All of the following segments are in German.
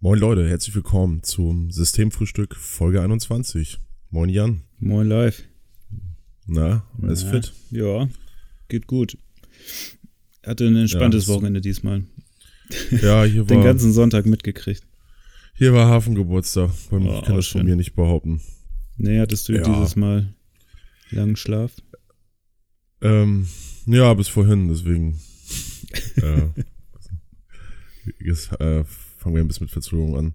Moin Leute, herzlich willkommen zum Systemfrühstück Folge 21. Moin Jan. Moin live. Na, alles Na, fit? Ja, geht gut. Hatte ein entspanntes Ja, Wochenende diesmal. Ja, hier Den war, ganzen Sonntag mitgekriegt. hier war Hafengeburtstag. Oh, Ich kann das von schön. mir nicht behaupten. Nee, hattest du Ja. dieses Mal langen Schlaf? Ähm, ja, bis vorhin, deswegen. äh, jetzt äh, fangen wir ein bisschen mit Verzögerung an.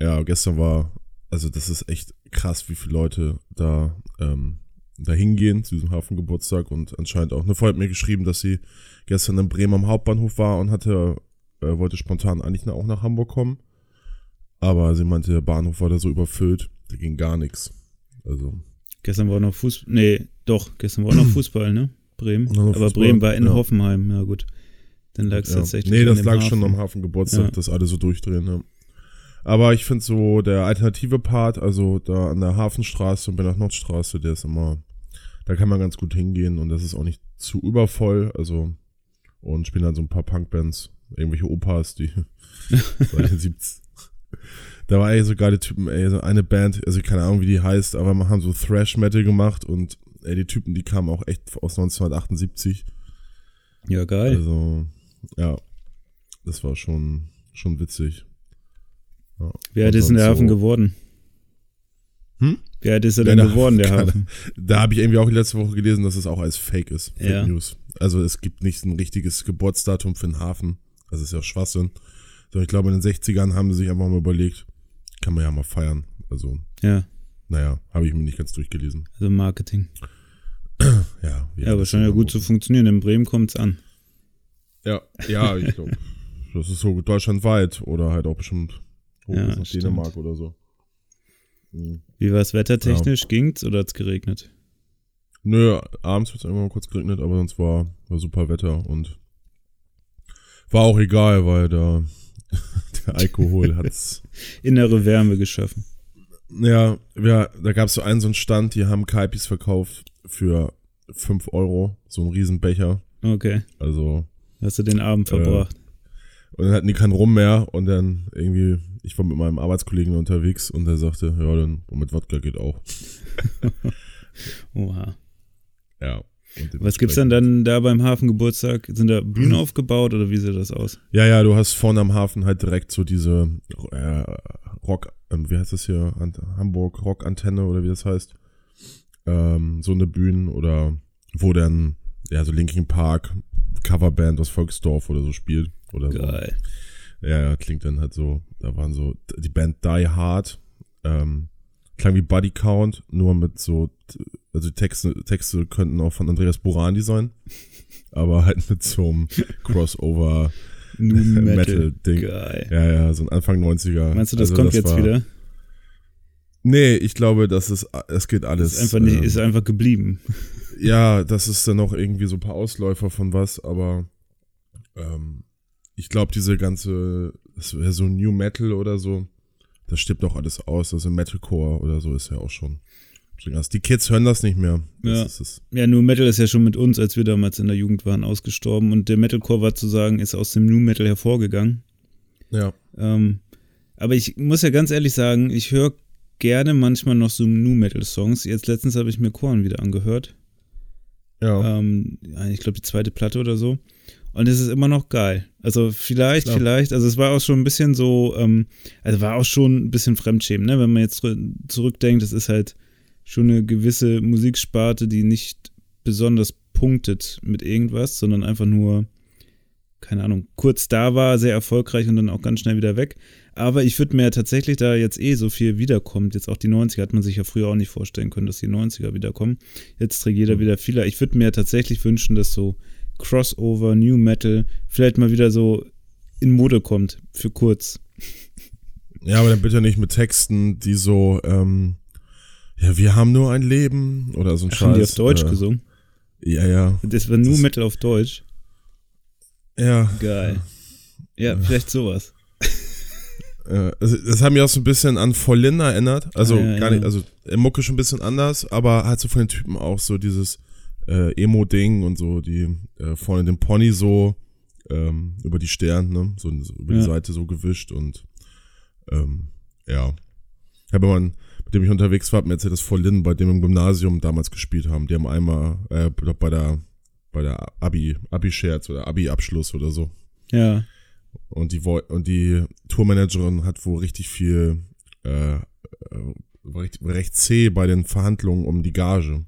Ja, gestern war, also das ist echt krass, wie viele Leute da, ähm, da hingehen zu diesem Hafengeburtstag und anscheinend auch. Eine Freundin hat mir geschrieben, dass sie gestern in Bremen am Hauptbahnhof war und hatte, äh, wollte spontan eigentlich auch nach Hamburg kommen. Aber sie meinte, der Bahnhof war da so überfüllt, da ging gar nichts. Also, Gestern war noch Fußball. Nee, doch, gestern war noch Fußball, ne? Bremen. Aber Fußball, Bremen war in ja. Hoffenheim, ja gut. Dann lag es Ja. tatsächlich. Nee, das lag Hafen. schon am Hafengeburtstag, Ja. dass alle so durchdrehen. Ja. Aber ich finde so der alternative Part, also da an der Hafenstraße und bei der Nordstraße, der ist immer, da kann man ganz gut hingehen und das ist auch nicht zu übervoll. Also und spielen dann so ein paar Punkbands, irgendwelche Opas, die so in den 70 da war ey so geile Typen, ey, so eine Band, also keine Ahnung, wie die heißt, aber wir haben so Thrash Metal gemacht und ey, die Typen, die kamen auch echt aus 1978. Ja, geil. Also, ja, das war schon, schon witzig. Ja. Wer hat ist denn der sonst Hafen so- geworden? Hm? Wer hat ist er Ja, denn der geworden, der Hafen, Hafen? Da habe ich irgendwie auch letzte Woche gelesen, dass es auch als Fake ist. Fake Ja. News. Also es gibt nicht ein richtiges Geburtsdatum für den Hafen. Das ist ja Schwachsinn. Sondern ich glaube, in den 60ern haben sie sich einfach mal überlegt, kann man ja mal feiern. Also, Ja, naja, habe ich mir nicht ganz durchgelesen. also Marketing. Ja, Ja, aber scheint ja in gut zu funktionieren. In Bremen kommt's an. Ja, ja, ich glaube, das ist so deutschlandweit oder halt auch bestimmt hoch Ja, bis nach stimmt. Dänemark oder so. Mhm. Wie war es wettertechnisch? Ging's oder hat's geregnet? Nö, abends hat es irgendwann mal kurz geregnet, aber sonst war, war super Wetter und war auch egal, weil da der Alkohol hat's. Innere Wärme geschaffen. ja, ja, da gab's so einen so einen Stand, die haben Kaipis verkauft für 5 Euro, so einen riesen Becher. Okay. Also, Hast du den Abend Äh, verbracht? und dann hatten die keinen Rum mehr und dann irgendwie, ich war mit meinem Arbeitskollegen unterwegs und der sagte, ja, dann mit Wodka geht auch. Oha. Ja. Was gibt's denn dann da beim Hafengeburtstag? Sind da. Bühnen aufgebaut oder wie sieht das aus? Ja, ja, du hast vorne am Hafen halt direkt so diese äh, Rock, ähm, wie heißt das hier? Hamburg Rockantenne oder wie das heißt. Ähm, so eine Bühne oder wo dann, ja, so Linkin Park, Coverband aus Volksdorf oder so spielt. Oder Geil. so. Ja, ja, klingt dann halt so, da waren so, die Band Die Hard, ähm, klang wie Buddy Count, nur mit so, also die Texte, Texte könnten auch von Andreas Burani sein, aber halt mit so einem Crossover Nu Metal. Metal-Ding. Geil. Ja, ja, so ein Anfang 90er. Meinst du, das Also kommt jetzt war- wieder? Nee, ich glaube, das ist, es geht alles. Ist einfach, nicht, ähm, ist einfach geblieben. ja, das ist dann noch irgendwie so ein paar Ausläufer von was, aber ähm, ich glaube, diese ganze, das wäre so New Metal oder so, das stirbt doch alles aus. Also Metalcore oder so ist ja auch schon. Die Kids hören das nicht mehr. Das Ja. Ja, Nu Metal ist ja schon mit uns, als wir damals in der Jugend waren, ausgestorben. Und der Metalcore war zu sagen, ist aus dem Nu Metal hervorgegangen. Ja. Ähm, aber ich muss ja ganz ehrlich sagen, ich höre gerne manchmal noch so Nu Metal Songs. Jetzt letztens habe ich mir Korn wieder angehört. Ja. Ähm, ich glaube, die zweite Platte oder so. Und es ist immer noch geil. Also vielleicht, Klar. vielleicht, also es war auch schon ein bisschen so, ähm, also war auch schon ein bisschen Fremdschämen, ne? Wenn man jetzt zurü- zurückdenkt, es ist halt schon eine gewisse Musiksparte, die nicht besonders punktet mit irgendwas, sondern einfach nur, keine Ahnung, kurz da war, sehr erfolgreich und dann auch ganz schnell wieder weg. Aber ich würde mir tatsächlich, da jetzt eh so viel wiederkommt, jetzt auch die 90er, hat man sich ja früher auch nicht vorstellen können, dass die 90er wiederkommen. Jetzt trägt jeder wieder vieler. Ich würde mir tatsächlich wünschen, dass so Crossover, New Metal vielleicht mal wieder so in Mode kommt, für kurz. ja, aber dann bitte nicht mit Texten, die so, ähm, ja, wir haben nur ein Leben oder so ein Ach, haben die Scheiß, auf Deutsch äh, gesungen? Ja, ja. Das war New das- Metal auf Deutsch. Ja. Geil. Ja, vielleicht sowas. Äh, also das hat mich auch so ein bisschen an Vollin erinnert. Also Ah, ja, gar nicht, also Mucke schon ein bisschen anders, aber halt so von den Typen auch so dieses äh, Emo-Ding und so, die äh, vorne den Pony so ähm, über die Stirn, ne, so, so über die Ja. Seite so gewischt und Ähm, ja. Ich habe jemanden, mit dem ich unterwegs war, hat mir erzählt, dass Lynn bei dem im Gymnasium damals gespielt haben. Die haben einmal äh, bei der bei der Abi, Abi-Scherz oder Abi-Abschluss oder so. Ja. Und die, und die Tourmanagerin hat wohl richtig viel, äh, äh, recht, recht zäh bei den Verhandlungen um die Gage.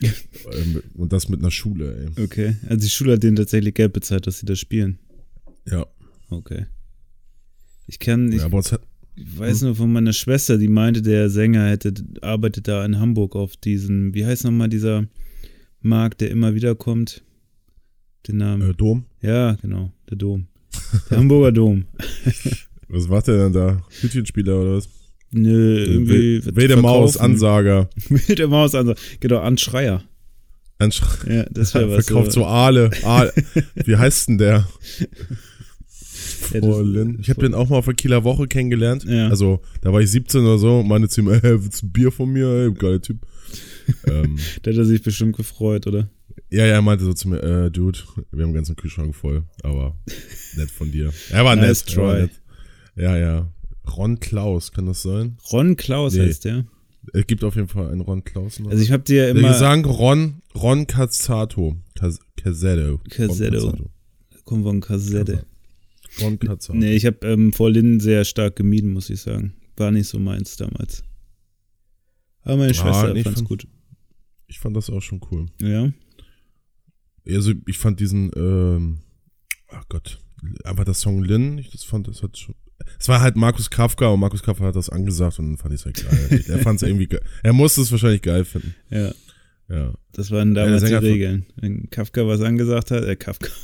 Ähm, und das mit einer Schule, ey. Okay. Also die Schule hat denen tatsächlich Geld bezahlt, dass sie das spielen. Ja. Okay. Ich kann, ich, ja, hat, ich weiß nur von meiner Schwester, die meinte, der Sänger hätte, arbeitet da in Hamburg auf diesem, wie heißt nochmal dieser Markt, der immer wieder kommt? Den Namen. Äh, Dom? Ja, genau, der Dom. Der Hamburger Dom. was macht der denn da? Hütchenspieler oder was? Nö, irgendwie. Wilde Maus, Ansager. Wilde Maus, Ansager. Genau, Anschreier. Anschreier. Ja, das wäre was. Verkauft so Aale. Aale. Wie heißt denn der? Ja. Ich habe den auch mal auf der Kieler Woche kennengelernt. Ja. Also, da war ich 17 oder so und meinte zu ihm, ey, willst du ein Bier von mir? Ey, geiler Typ. ähm, da hat er sich bestimmt gefreut, oder? Ja, ja, er meinte so zu mir, äh, Dude, wir haben einen ganzen Kühlschrank voll, aber nett von dir. Er war nice nett. Try. War nett. Ja, ja. Ron Klaus, kann das sein? Ron Klaus nee. heißt der. Es gibt auf jeden Fall einen Ron Klaus. Noch. Also ich habe dir immer... Wir sagen Ron, Ron Cazzato. Cazzetto. Cazzetto. Kommt von Cassette. Ron Cazzato. Nee, ich habe ähm, vor Lynn sehr stark gemieden, muss ich sagen. War nicht so meins damals. Aber meine Schwester ah, fand's fand, gut. Ich fand das auch schon cool. Ja. Also ich fand diesen, ähm, ach Gott, aber das Song Lynn, ich das fand, das hat schon, es war halt Markus Kafka und Markus Kafka hat das angesagt und dann fand ich es halt geil. er fand es irgendwie geil. Er musste es wahrscheinlich geil finden. Ja. Ja. Das waren damals ja, die Regeln. Wenn Kafka was angesagt hat, äh, Kafka.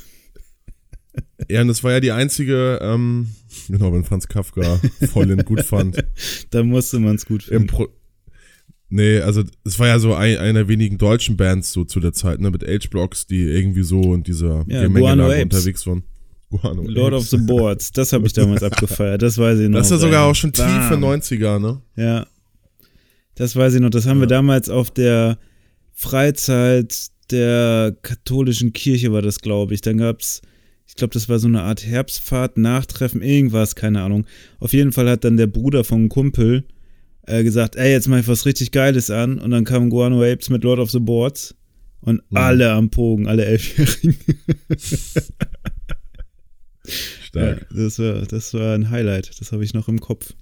Ja, und das war ja die einzige, ähm, genau, wenn Franz Kafka voll gut fand. da musste man es gut finden. Pro nee, also es war ja so ein, eine der wenigen deutschen Bands so zu der Zeit, ne, mit H-Blocks, die irgendwie so in dieser ja, Gemengelage unterwegs waren. Guano Lord of the Boards, das habe ich damals abgefeiert, das weiß ich noch. Das ist ja sogar auch schon tiefe 90er, ne? Ja. Das weiß ich noch, das haben ja. wir damals auf der Freizeit der katholischen Kirche war das, glaube ich. Dann gab's, ich glaube, das war so eine Art Herbstfahrt, Nachtreffen, irgendwas, keine Ahnung. Auf jeden Fall hat dann der Bruder von Kumpel äh, gesagt, ey, jetzt mach ich was richtig Geiles an. Und dann kamen Guano Apes mit Lord of the Boards. Und mhm. alle am Pogen, alle Elfjährigen. Stark. Ja, das, war, das war ein Highlight, das habe ich noch im Kopf.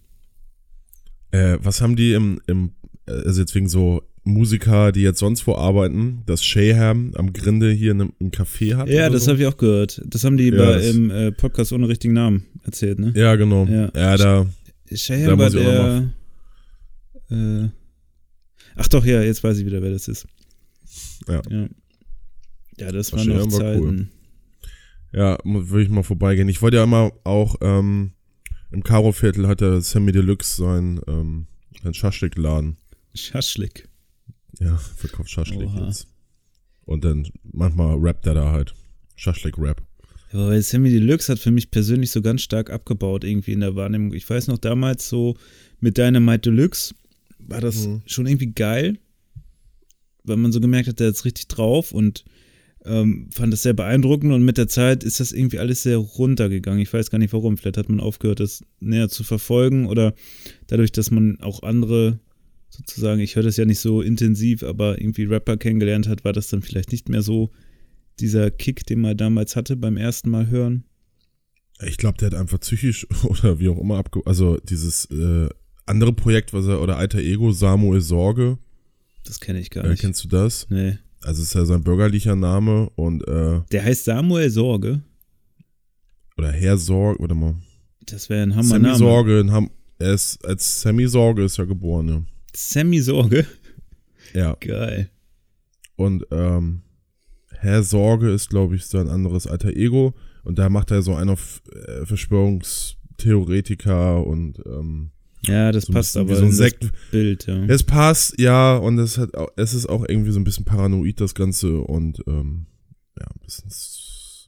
Äh, was haben die im, im, also jetzt wegen so Musiker, die jetzt sonst wo arbeiten, dass Shayham am Grinde hier in im Café hat? Ja, das so? habe ich auch gehört. Das haben die ja, bei, im äh, Podcast ohne richtigen Namen erzählt, ne? Ja, genau. Ja, ja da. Shayham war der. Äh, ach doch, ja, jetzt weiß ich wieder, wer das ist. Ja. Ja, ja das waren noch Zeiten. Cool. Ja, würde ich mal vorbeigehen. Ich wollte ja immer auch, ähm, im Karo-Viertel hat der Sammy Deluxe sein, ähm, sein Schaschlik-Laden. Schaschlik? Ja, verkauft Schaschlik Oha. jetzt. Und dann manchmal rappt er da halt. Schaschlik-Rap. Ja, aber Sammy Deluxe hat für mich persönlich so ganz stark abgebaut irgendwie in der Wahrnehmung. Ich weiß noch damals so mit Dynamite Deluxe war das mhm. schon irgendwie geil, weil man so gemerkt hat, der ist richtig drauf und ähm, fand das sehr beeindruckend und mit der Zeit ist das irgendwie alles sehr runtergegangen. Ich weiß gar nicht warum. Vielleicht hat man aufgehört, das näher zu verfolgen oder dadurch, dass man auch andere sozusagen, ich höre das ja nicht so intensiv, aber irgendwie Rapper kennengelernt hat, war das dann vielleicht nicht mehr so dieser Kick, den man damals hatte beim ersten Mal hören. Ich glaube, der hat einfach psychisch oder wie auch immer abge... Also dieses äh, andere Projekt, was er, oder Alter Ego, Samuel Sorge. Das kenne ich gar äh, nicht. Kennst du das? Nee. Also ist ja sein bürgerlicher Name und äh, Der heißt Samuel Sorge. Oder Herr Sorge, warte mal. Das wäre ein Hammer Sammy Name. Sorge, in Ham er ist als Sammy Sorge ist er geboren, ja. Sammy Sorge? Ja. Geil. Und ähm, Herr Sorge ist, glaube ich, sein anderes alter Ego. Und da macht er so einen auf äh, Verschwörungstheoretiker und ähm, ja, das so passt aber so ein Sekt Bild, ja. Es passt, ja, und es hat es ist auch irgendwie so ein bisschen paranoid, das Ganze, und ähm, ja, ein bisschen,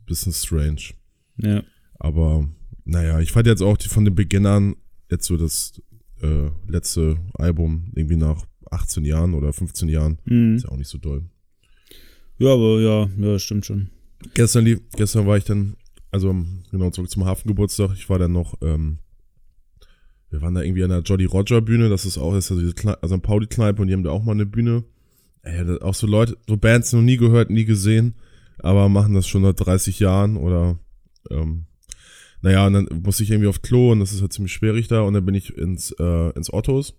bisschen strange. Ja. Aber naja, ich fand jetzt auch die von den Beginnern jetzt so das äh, letzte Album irgendwie nach 18 Jahren oder 15 Jahren. Mhm. Ist ja auch nicht so doll. Ja, aber ja, ja, stimmt schon. Gestern, gestern war ich dann, also genau zurück zum Hafengeburtstag, ich war dann noch ähm, wir waren da irgendwie an der Jolly Roger Bühne, das ist auch, ist ja diese Kle also Pauli-Kneipe und die haben da auch mal eine Bühne. Ey, auch so Leute, so Bands noch nie gehört, nie gesehen, aber machen das schon seit 30 Jahren oder, ähm, naja, und dann musste ich irgendwie auf Klo und das ist halt ziemlich schwierig da und dann bin ich ins, äh, ins Ottos.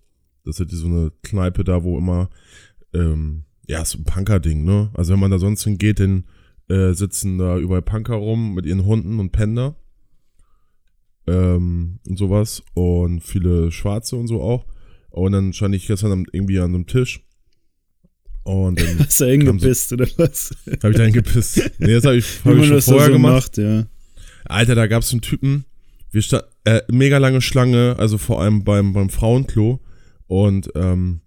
Das ist halt so eine Kneipe da, wo immer, ähm, ja, so ein Punker-Ding, ne? Also wenn man da sonst hingeht, dann äh, sitzen da überall Punker rum mit ihren Hunden und Panda ähm, und sowas und viele Schwarze und so auch. Und dann stand ich gestern irgendwie an einem Tisch und dann Hast du hingepisst so, oder was? Hab ich da hingepisst. Nee, das habe ich, hab ich schon vorher so gemacht. Macht, ja. Alter, da gab es einen Typen, wir stand, äh, mega lange Schlange, also vor allem beim, beim Frauenklo. Und ähm,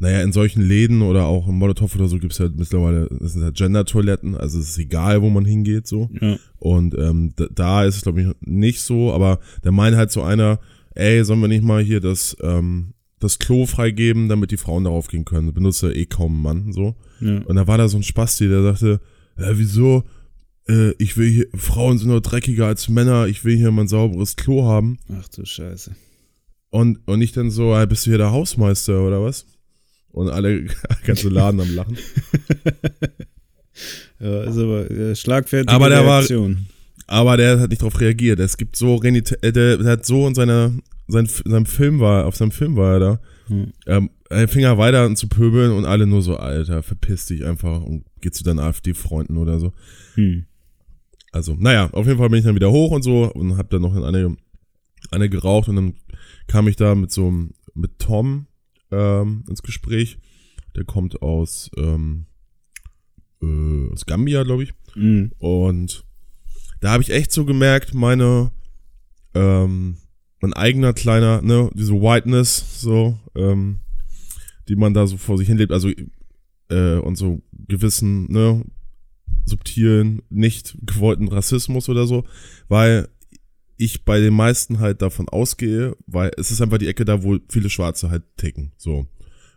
naja, in solchen Läden oder auch im Molotow oder so gibt's halt mittlerweile, das sind halt Gender-Toiletten, also es ist egal, wo man hingeht, so. Ja. Und ähm, da, da ist es, glaube ich, nicht so, aber der meint halt so einer, ey, sollen wir nicht mal hier das, ähm, das Klo freigeben, damit die Frauen darauf gehen können. Benutzt ja eh kaum ein Mann, so. Ja. Und da war da so ein Spasti, der sagte, ja, wieso? Äh, ich will hier, Frauen sind nur dreckiger als Männer, ich will hier mein sauberes Klo haben. Ach du Scheiße. Und, und ich dann so, bist du hier der Hausmeister oder was? Und alle, ganze Laden am Lachen. ja, ist aber äh, schlagfertige aber der Reaktion. War, aber der hat nicht darauf reagiert. Es gibt so, äh, der, der hat so in seiner, sein, seinem Film war, auf seinem Film war er da. Hm. Ähm, er fing er weiter an zu pöbeln und alle nur so, Alter, verpiss dich einfach und geh zu deinen AfD-Freunden oder so. Hm. Also, naja, auf jeden Fall bin ich dann wieder hoch und so und hab dann noch eine, eine geraucht und dann kam ich da mit so, mit Tom, ähm, ins Gespräch. Der kommt aus, ähm, äh, aus Gambia, glaube ich. Mhm. Und da habe ich echt so gemerkt, meine, ähm, mein eigener kleiner, ne, diese Whiteness, so, ähm, die man da so vor sich hinlebt, also äh, und so gewissen, ne, subtilen, nicht gewollten Rassismus oder so, weil ich bei den meisten halt davon ausgehe, weil es ist einfach die Ecke da, wo viele Schwarze halt ticken, so.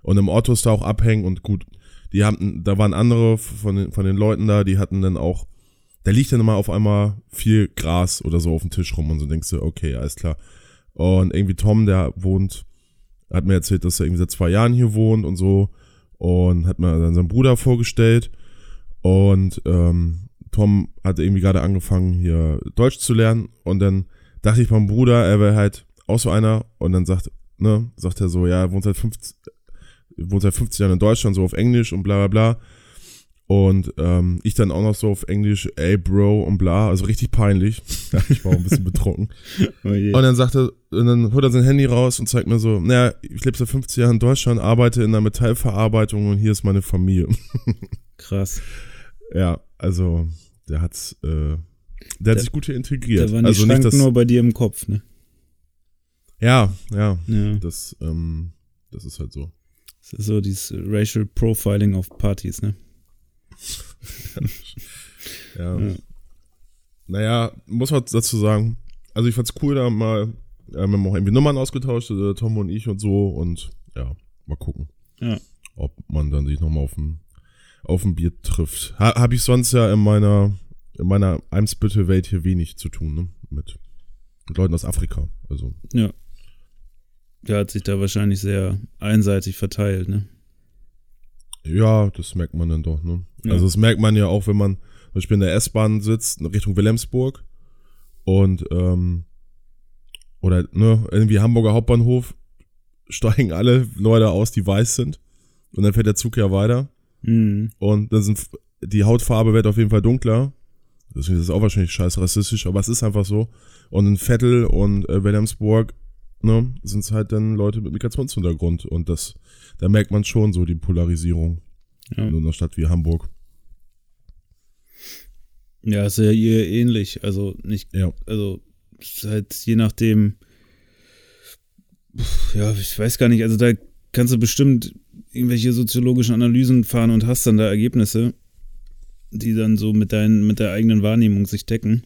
Und im Auto ist da auch abhängen und gut, die haben, da waren andere von den, von den Leuten da, die hatten dann auch, da liegt dann immer auf einmal viel Gras oder so auf dem Tisch rum und so denkst du, okay, alles klar. Und irgendwie Tom, der wohnt, hat mir erzählt, dass er irgendwie seit zwei Jahren hier wohnt und so und hat mir dann seinen Bruder vorgestellt und ähm, Tom hat irgendwie gerade angefangen, hier Deutsch zu lernen und dann dachte ich meinem Bruder, er wäre halt auch so einer und dann sagt, ne, sagt er so, ja, er wohnt seit 50, wohnt seit 50 Jahren in Deutschland, so auf Englisch und bla bla bla. Und ähm, ich dann auch noch so auf Englisch, ey Bro und bla, also richtig peinlich. ich war auch ein bisschen betrunken. oh und dann sagt er, und dann holt er sein Handy raus und zeigt mir so, naja, ich lebe seit 50 Jahren in Deutschland, arbeite in der Metallverarbeitung und hier ist meine Familie. Krass. Ja, also der hat's, äh, der hat sich gut hier integriert. Da waren die also Schranken nicht das, nur bei dir im Kopf, ne? Ja, ja. Ja. Das, ähm, das ist halt so. Das ist so dieses Racial Profiling auf Partys, ne? ja. Ja. Naja, muss man dazu sagen. Also ich fand's cool, da mal, äh, wir haben auch irgendwie Nummern ausgetauscht, äh, Tom und ich und so und ja, mal gucken. Ja. Ob man dann sich nochmal auf ein, auf ein Bier trifft. Ha, Habe ich sonst ja in meiner, in meiner Eimsbüttel-Welt hier wenig zu tun, ne? Mit, mit Leuten aus Afrika. Also. Ja. Der hat sich da wahrscheinlich sehr einseitig verteilt, ne? Ja, das merkt man dann doch, ne? Ja. Also das merkt man ja auch, wenn man zum Beispiel in der S-Bahn sitzt, in Richtung Wilhelmsburg und ähm, oder ne, irgendwie Hamburger Hauptbahnhof steigen alle Leute aus, die weiß sind. Und dann fährt der Zug ja weiter. Mhm. Und dann sind die Hautfarbe wird auf jeden Fall dunkler. Deswegen ist auch wahrscheinlich scheiß rassistisch, aber es ist einfach so. Und in Vettel und äh, Wilhelmsburg, ne, sind es halt dann Leute mit Migrationshintergrund. Und das, da merkt man schon so die Polarisierung Ja. in einer Stadt wie Hamburg. Ja, ist ja ihr ähnlich. Also nicht, Ja. also halt je nachdem, ja, ich weiß gar nicht, also da kannst du bestimmt irgendwelche soziologischen Analysen fahren und hast dann da Ergebnisse, die dann so mit deinen, mit der eigenen Wahrnehmung sich decken.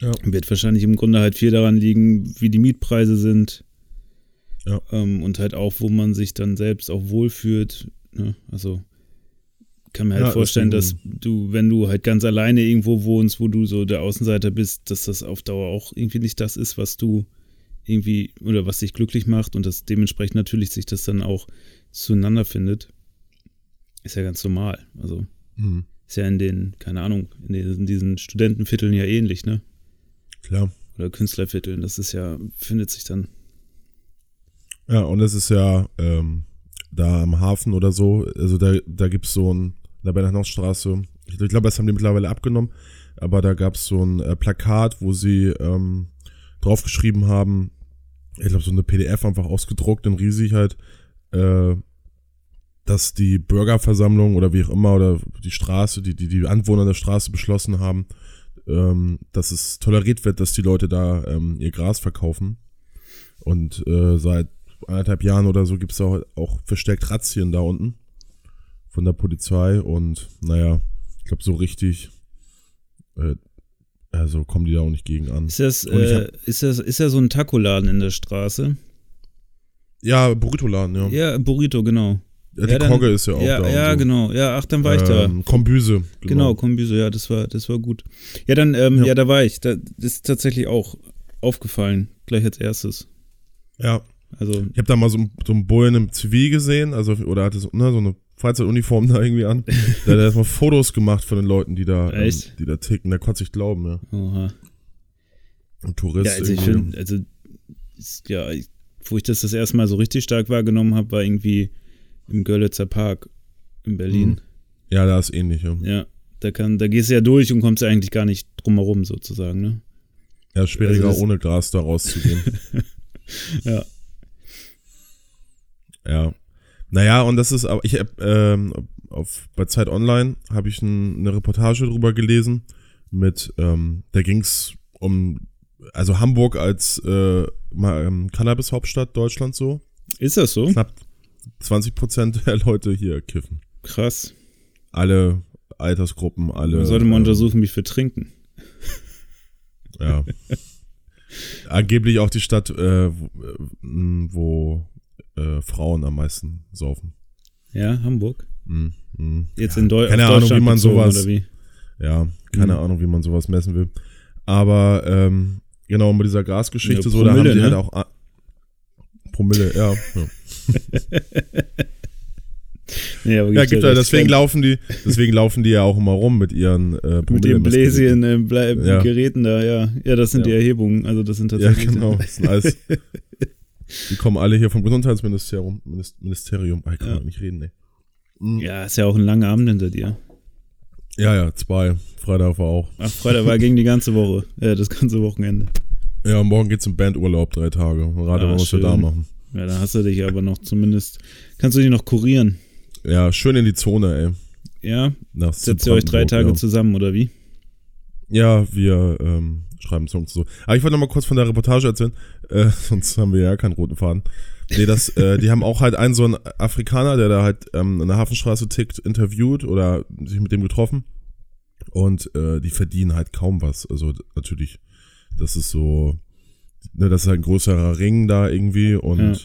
Ja. Wird wahrscheinlich im Grunde halt viel daran liegen, wie die Mietpreise sind. Ja. Ähm, und halt auch, wo man sich dann selbst auch wohlfühlt. Ne? Also kann mir halt Ja, vorstellen, dass du, wenn du halt ganz alleine irgendwo wohnst, wo du so der Außenseiter bist, dass das auf Dauer auch irgendwie nicht das ist, was du irgendwie oder was dich glücklich macht und das dementsprechend natürlich sich das dann auch zueinander findet, ist ja ganz normal. Also Mhm. ist ja in den, keine Ahnung, in, den, in diesen Studentenvierteln ja ähnlich, ne? Klar. Oder Künstlervierteln, das ist ja, findet sich dann. Ja, und es ist ja ähm, da am Hafen oder so, also da, da gibt es so ein, da bei der Hinausstraße, ich, ich glaube, das haben die mittlerweile abgenommen, aber da gab es so ein äh, Plakat, wo sie ähm, draufgeschrieben haben, ich glaube, so eine PDF einfach ausgedruckt in riesig halt, äh, dass die Bürgerversammlung oder wie auch immer oder die Straße, die, die, die Anwohner der Straße beschlossen haben, ähm, dass es toleriert wird, dass die Leute da ähm, ihr Gras verkaufen. Und äh, seit anderthalb Jahren oder so gibt es auch, auch verstärkt Razzien da unten von der Polizei und naja, ich glaube so richtig, äh, also kommen die da auch nicht gegen an. Ist das, äh, hab- ist das, ist ja so ein Tacoladen in der Straße? Ja, Burrito-Laden, ja. Ja, Burrito, genau. ja die ja, Kogge ist ja auch ja, da. ja, so. genau. Ja, ach, dann war ich da. Ähm, Kombüse. Genau, Kombüse, ja, das war, das war gut. Ja, dann, ähm, ja. Ja. da war ich. Da, das ist tatsächlich auch aufgefallen, gleich als erstes. Ja, Also, ich habe da mal so, so einen Bullen im Zivil gesehen, also oder hatte so, ne, so eine Freizeituniform da irgendwie an. Der hat erstmal Fotos gemacht von den Leuten, die da, ähm, die da ticken. Der konnte sich glauben, ja. oha. Ein Tourist. Ja, also ich irgendwie. finde, also, ist, ja, ich, wo ich das das erste Mal so richtig stark wahrgenommen habe, war irgendwie im Görlitzer Park in Berlin. Ja, da ist ähnlich, ja. Ja, da kann, da gehst du ja durch und kommst ja eigentlich gar nicht drumherum sozusagen, ne? Ja, schwieriger Also ohne Gras da rauszugehen. Ja. ja. Naja, und das ist, aber ich hab, ähm, auf, bei Zeit Online habe ich ein, eine Reportage drüber gelesen mit, ähm, da ging's um, also Hamburg als äh, ähm, Cannabis-Hauptstadt Deutschlands so. Ist das so? Knapp 20 Prozent der Leute hier kiffen. Krass. Alle Altersgruppen, alle. Da sollte man ähm, untersuchen, wie viel trinken. Ja. Angeblich auch die Stadt, äh, wo, äh, wo äh, Frauen am meisten saufen. Ja, Hamburg. Mhm. Mhm. Jetzt ja, in Deu keine auf Ahnung, Deutschland wie man sowas. Ja, keine Mhm. Ahnung, wie man sowas messen will. Aber ähm, genau mit dieser Gasgeschichte Ja, so, da haben Promille, die halt ne? auch a- Promille, ja. ja. Ja gibt ja, recht. deswegen laufen die, deswegen laufen die ja auch immer rum mit ihren äh, mit Promille- den Bläschen, äh, Ble Ja. Geräten da, ja. Ja, das sind Ja. die Erhebungen. Also das sind Ja, tatsächlich. genau. Das sind alles, die kommen alle hier vom Gesundheitsministerium. Minis- Ministerium. Ah, ich kann Ja. ja. nicht reden. Mhm. Ja, ist ja auch ein langer Abend hinter dir. Ja, ja, zwei. Freitag war auch. Ach, Freitag war gegen die ganze Woche. Ja, das ganze Wochenende. Ja, morgen geht's im Bandurlaub, drei Tage. Gerade Ah, was wir da schön. machen. Ja, da hast du dich aber noch zumindest. Kannst du dich noch kurieren? Ja, schön in die Zone, ey. Ja? Nach Setzt ihr euch drei Tage ja. zusammen oder wie? Ja, wir ähm, schreiben Songs so. Aber ich wollte noch mal kurz von der Reportage erzählen, äh, sonst haben wir ja keinen roten Faden. Nee, das, äh, die haben auch halt einen so einen Afrikaner, der da halt ähm, an der Hafenstraße tickt, interviewt oder sich mit dem getroffen. Und äh, die verdienen halt kaum was. Also natürlich, das ist so, ne, das ist halt ein größerer Ring da irgendwie und Ja.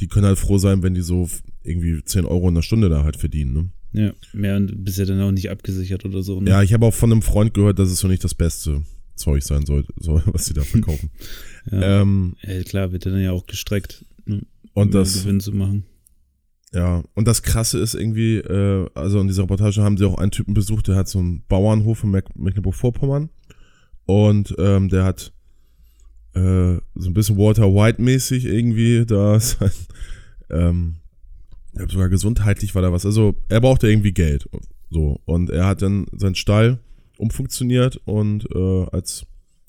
die können halt froh sein, wenn die so irgendwie 10 Euro in der Stunde da halt verdienen. Ne? Ja, mehr und bist ja dann auch nicht abgesichert oder so. Ne? Ja, ich habe auch von einem Freund gehört, dass es so nicht das beste Zeug sein soll, so, was sie da verkaufen. Ja. ähm, ja, klar, wird dann ja auch gestreckt, ne, und um das, Gewinn zu machen. ja, und das Krasse ist irgendwie, äh, also in dieser Reportage haben sie auch einen Typen besucht, der hat so einen Bauernhof in Meck- Mecklenburg-Vorpommern und ähm, der hat äh, so ein bisschen Walter White-mäßig irgendwie da sein, ähm, ich glaub sogar gesundheitlich war da was. Also er brauchte irgendwie Geld. So. Und er hat dann seinen Stall umfunktioniert und äh, als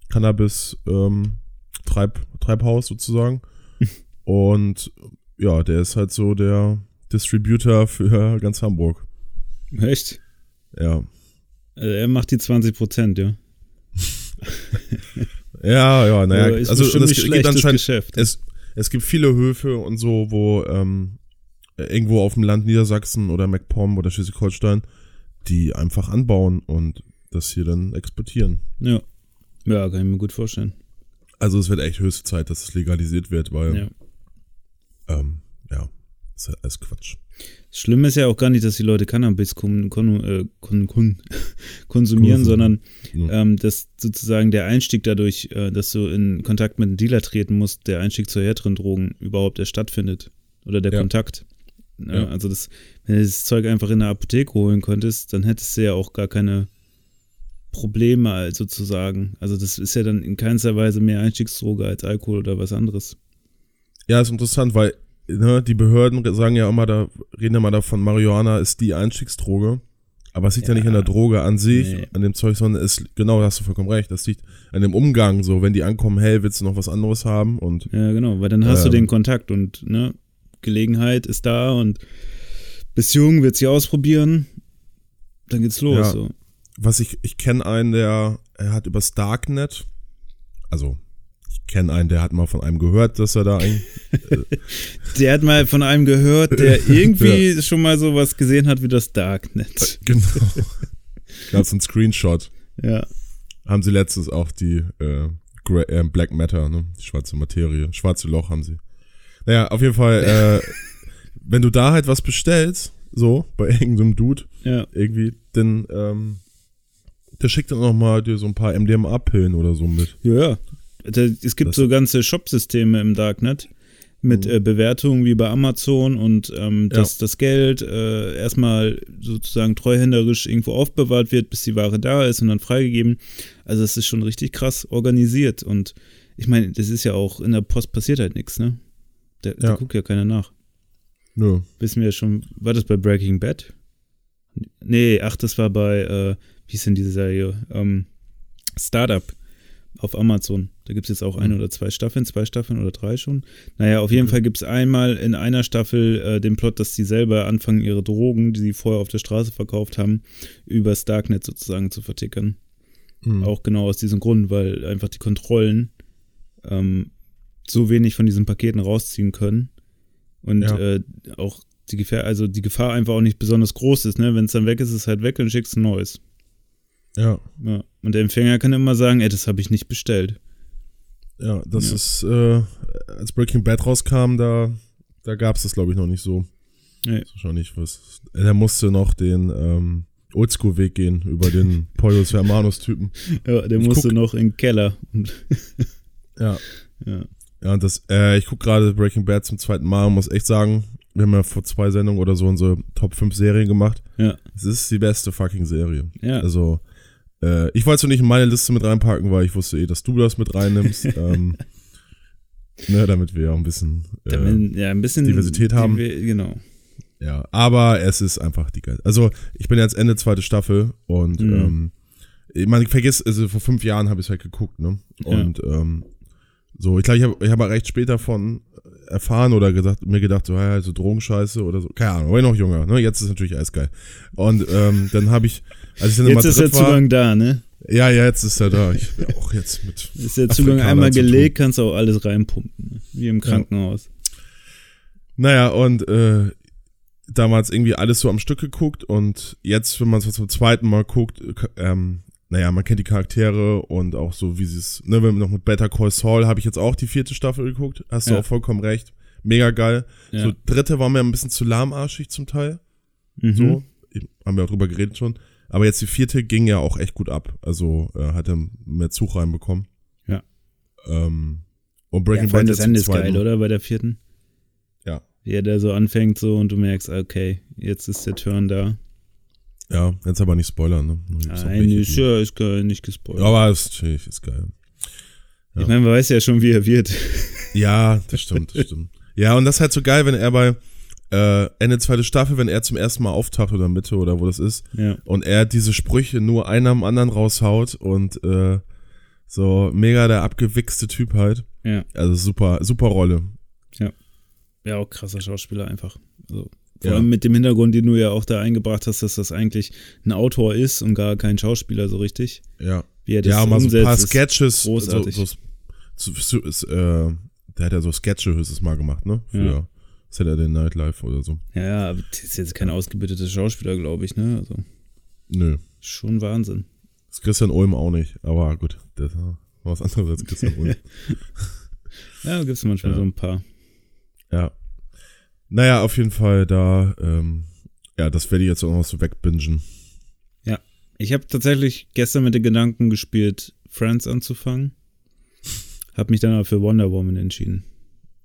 Cannabis ähm, Treib, Treibhaus sozusagen. und ja, der ist halt so der Distributor für ganz Hamburg. Echt? Ja. Also er macht die 20 Prozent, ja. Ja, ja, naja. Aber ist also es gibt anscheinend, Geschäft. es, es gibt viele Höfe und so, wo ähm, irgendwo auf dem Land Niedersachsen oder MacPom oder Schleswig-Holstein, die einfach anbauen und das hier dann exportieren. Ja. Ja, kann ich mir gut vorstellen. Also es wird echt höchste Zeit, dass es legalisiert wird, weil Ja. ähm, ja, Das ist ja alles Quatsch. Das Schlimme ist ja auch gar nicht, dass die Leute Cannabis kon kon äh, kon kon konsumieren, Konsum. sondern Ja. ähm, dass sozusagen der Einstieg dadurch, äh, dass du in Kontakt mit einem Dealer treten musst, der Einstieg zu härteren Drogen überhaupt erst stattfindet. Oder der Ja. Kontakt. Ja, Ja. Also das, wenn du das Zeug einfach in der Apotheke holen könntest, dann hättest du ja auch gar keine Probleme halt sozusagen. Also das ist ja dann in keinster Weise mehr Einstiegsdroge als Alkohol oder was anderes. Ja, ist interessant, weil ne, die Behörden sagen ja immer, da reden ja immer davon, Marihuana ist die Einstiegsdroge. Aber es liegt ja, Ja. nicht an der Droge an sich, Nee. an dem Zeug, sondern es, genau, da hast du vollkommen recht, das liegt an dem Umgang, so, wenn die ankommen, hey, willst du noch was anderes haben? Und Ja, genau, weil dann hast du Ähm. den Kontakt und ne, Gelegenheit ist da und bist jung, willst sie ausprobieren, dann geht's los. Ja. So. was ich, ich kenne einen, der, er hat übers Darknet, also, ich kenne einen, der hat mal von einem gehört, dass er da ein, Der hat mal von einem gehört, der irgendwie schon mal sowas gesehen hat wie das Darknet. genau, gab's einen Screenshot, Ja, haben sie letztens auch die, äh, äh, Black Matter, ne, die schwarze Materie, schwarze Loch haben sie. Naja, auf jeden Fall, äh, wenn du da halt was bestellst, so, bei irgendeinem Dude, ja, irgendwie, dann, ähm, der schickt dann noch mal dir so ein paar MDMA-Pillen oder so mit. ja. ja. Da- Es gibt Das- so ganze Shop-Systeme im Darknet mit Mhm. äh, Bewertungen wie bei Amazon und ähm, dass das Geld äh, erstmal sozusagen treuhänderisch irgendwo aufbewahrt wird, bis die Ware da ist und dann freigegeben. Also es ist schon richtig krass organisiert und ich meine, das ist ja auch in der Post passiert halt nichts, ne? Da, da Ja. guckt ja keiner nach. Nö. Wissen wir ja schon, war das bei Breaking Bad? Nee, ach, das war bei, äh, wie ist denn diese Serie? Ähm, Startup auf Amazon. Da gibt es jetzt auch ein oder zwei Staffeln, zwei Staffeln oder drei schon. Naja, auf jeden Okay. Fall gibt es einmal in einer Staffel äh, den Plot, dass sie selber anfangen, ihre Drogen, die sie vorher auf der Straße verkauft haben, übers Darknet sozusagen zu vertickern. Hm. Auch genau aus diesem Grund, weil einfach die Kontrollen ähm, so wenig von diesen Paketen rausziehen können und Ja. äh, auch die Gefahr, also die Gefahr einfach auch nicht besonders groß ist, ne? Wenn es dann weg ist, ist es halt weg und schickst ein neues. Ja, Ja. Und der Empfänger kann immer sagen, ey, das habe ich nicht bestellt. ja, das Ja. ist, äh, als Breaking Bad rauskam, da, da gab's das, glaube ich, noch nicht so. Nee. Das ist schon nicht was. Der musste noch den ähm, Oldschool-Weg gehen über den Poyos Hermanos-Typen. Ja, der Ich musste guck- noch in den Keller. Ja. ja. Ja, und das, äh, ich gucke gerade Breaking Bad zum zweiten Mal und muss echt sagen, wir haben ja vor zwei Sendungen oder so unsere Top 5 Serien gemacht. Ja. Es ist die beste fucking Serie. Ja. Also, äh, ich wollte es nicht in meine Liste mit reinpacken, weil ich wusste eh, dass du das mit reinnimmst. ähm, ne, damit wir auch ein bisschen. Äh, Damit, ja, ein bisschen Diversität haben. Diver- Genau. ja, aber es ist einfach die geil. Also, ich bin jetzt Ende zweite Staffel und Mhm. ähm, man vergisst, also vor fünf Jahren habe ich es halt geguckt, ne? Und ähm, so, ich glaube, ich habe ich hab recht spät davon erfahren oder gesagt, mir gedacht, so, ja, so Drogenscheiße oder so. Keine Ahnung, war ich noch jünger, ne? Jetzt ist natürlich alles geil. Und ähm, dann habe ich, als ich in Jetzt ist der Madrid war, Zugang da, ne? ja, ja, jetzt ist er da. Ich bin auch jetzt mit. Ist der Zugang Afrikaner einmal gelegt, kannst du auch alles reinpumpen. Ne? Wie im Krankenhaus. Naja, und äh, damals irgendwie alles so am Stück geguckt und jetzt, wenn man es zum zweiten Mal guckt, äh, ähm, naja, man kennt die Charaktere und auch so, wie sie es, ne, wenn man noch mit Better Call Saul habe ich jetzt auch die vierte Staffel geguckt, hast du Ja. auch vollkommen recht. Mega geil. Ja. So, dritte war mir ein bisschen zu lahmarschig zum Teil. Mhm. So, haben wir auch drüber geredet schon. Aber jetzt die vierte ging ja auch echt gut ab. Also äh, hat er mehr Zug reinbekommen. Ja. Ähm, und Ja, Breaking allem Bad das Ende ist geil, oder? Bei der vierten. Ja. Wie er da so anfängt so und du merkst, okay, jetzt ist der Turn da. Ja, jetzt aber nicht spoilern, ne? Nein, ist ja ist geil, nicht gespoilert. Aber ist natürlich ist geil. ja. Ich meine, man weiß ja schon, wie er wird. Ja, das stimmt, das stimmt. Ja, und das ist halt so geil, wenn er bei äh, Ende zweite Staffel, wenn er zum ersten Mal auftaucht oder Mitte oder wo das ist, Ja. und er diese Sprüche nur einer am anderen raushaut und äh, so mega der abgewichste Typ halt. Ja. Also super, super Rolle. Ja, auch krasser Schauspieler einfach. Also, vor Ja. allem mit dem Hintergrund, den du ja auch da eingebracht hast, dass das eigentlich ein Autor ist und gar kein Schauspieler so richtig. Ja. Wie er das ja, mal so ein paar Sketches. großartig. So, so, so, ist, äh, der hat ja so Sketche höchstes Mal gemacht, ne? Für Ja. Saturday Night Live oder so. Ja, ja, aber das ist jetzt kein ausgebildeter Schauspieler, glaube ich, ne? Also, Nö. schon Wahnsinn. Das ist Christian Ulm auch nicht. Aber gut, das war was anderes als Christian Ulm. Ja, da gibt es manchmal Ja. so ein paar. Ja. Naja, auf jeden Fall da, ähm, ja, das werde ich jetzt auch noch so wegbingen. Ja, ich habe tatsächlich gestern mit den Gedanken gespielt, Friends anzufangen. Hab mich dann aber für Wonder Woman entschieden.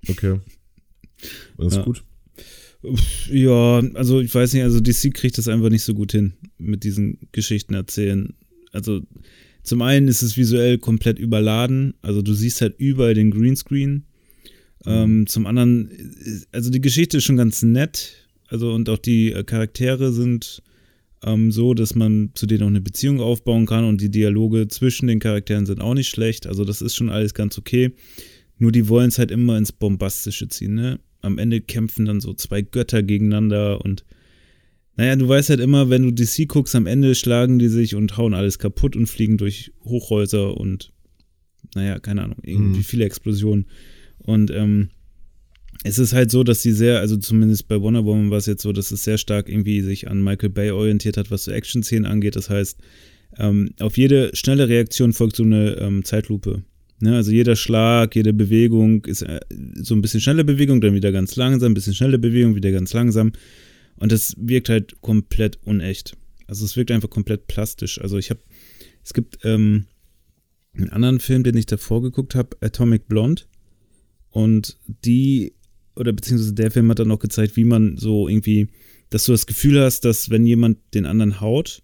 Okay. Das ist Ja. gut. Ja, also ich weiß nicht, also DC kriegt das einfach nicht so gut hin mit diesen Geschichten erzählen. Also zum einen ist es visuell komplett überladen, also du siehst halt überall den Greenscreen. Ähm, zum anderen, ist- also die Geschichte ist schon ganz nett, also und auch die äh, Charaktere sind ähm, so, dass man zu denen auch eine Beziehung aufbauen kann und die Dialoge zwischen den Charakteren sind auch nicht schlecht, also das ist schon alles ganz okay. Nur die wollen es halt immer ins Bombastische ziehen, ne? Am Ende kämpfen dann so zwei Götter gegeneinander und naja, du weißt halt immer, wenn du DC guckst, am Ende schlagen die sich und hauen alles kaputt und fliegen durch Hochhäuser und naja, keine Ahnung, irgendwie Mhm. viele Explosionen. Und ähm, es ist halt so, dass sie sehr, also zumindest bei Wonder Woman war es jetzt so, dass es sehr stark irgendwie sich an Michael Bay orientiert hat, was so Action-Szenen angeht. Das heißt, ähm, auf jede schnelle Reaktion folgt so eine ähm, Zeitlupe. Ne? Also jeder Schlag, jede Bewegung ist äh, so ein bisschen schnelle Bewegung, dann wieder ganz langsam, ein bisschen schnelle Bewegung, wieder ganz langsam. Und das wirkt halt komplett unecht. Also es wirkt einfach komplett plastisch. Also ich habe, es gibt ähm, einen anderen Film, den ich davor geguckt habe, Atomic Blonde. Und die, oder beziehungsweise der Film hat dann noch gezeigt, wie man so irgendwie, dass du das Gefühl hast, dass wenn jemand den anderen haut,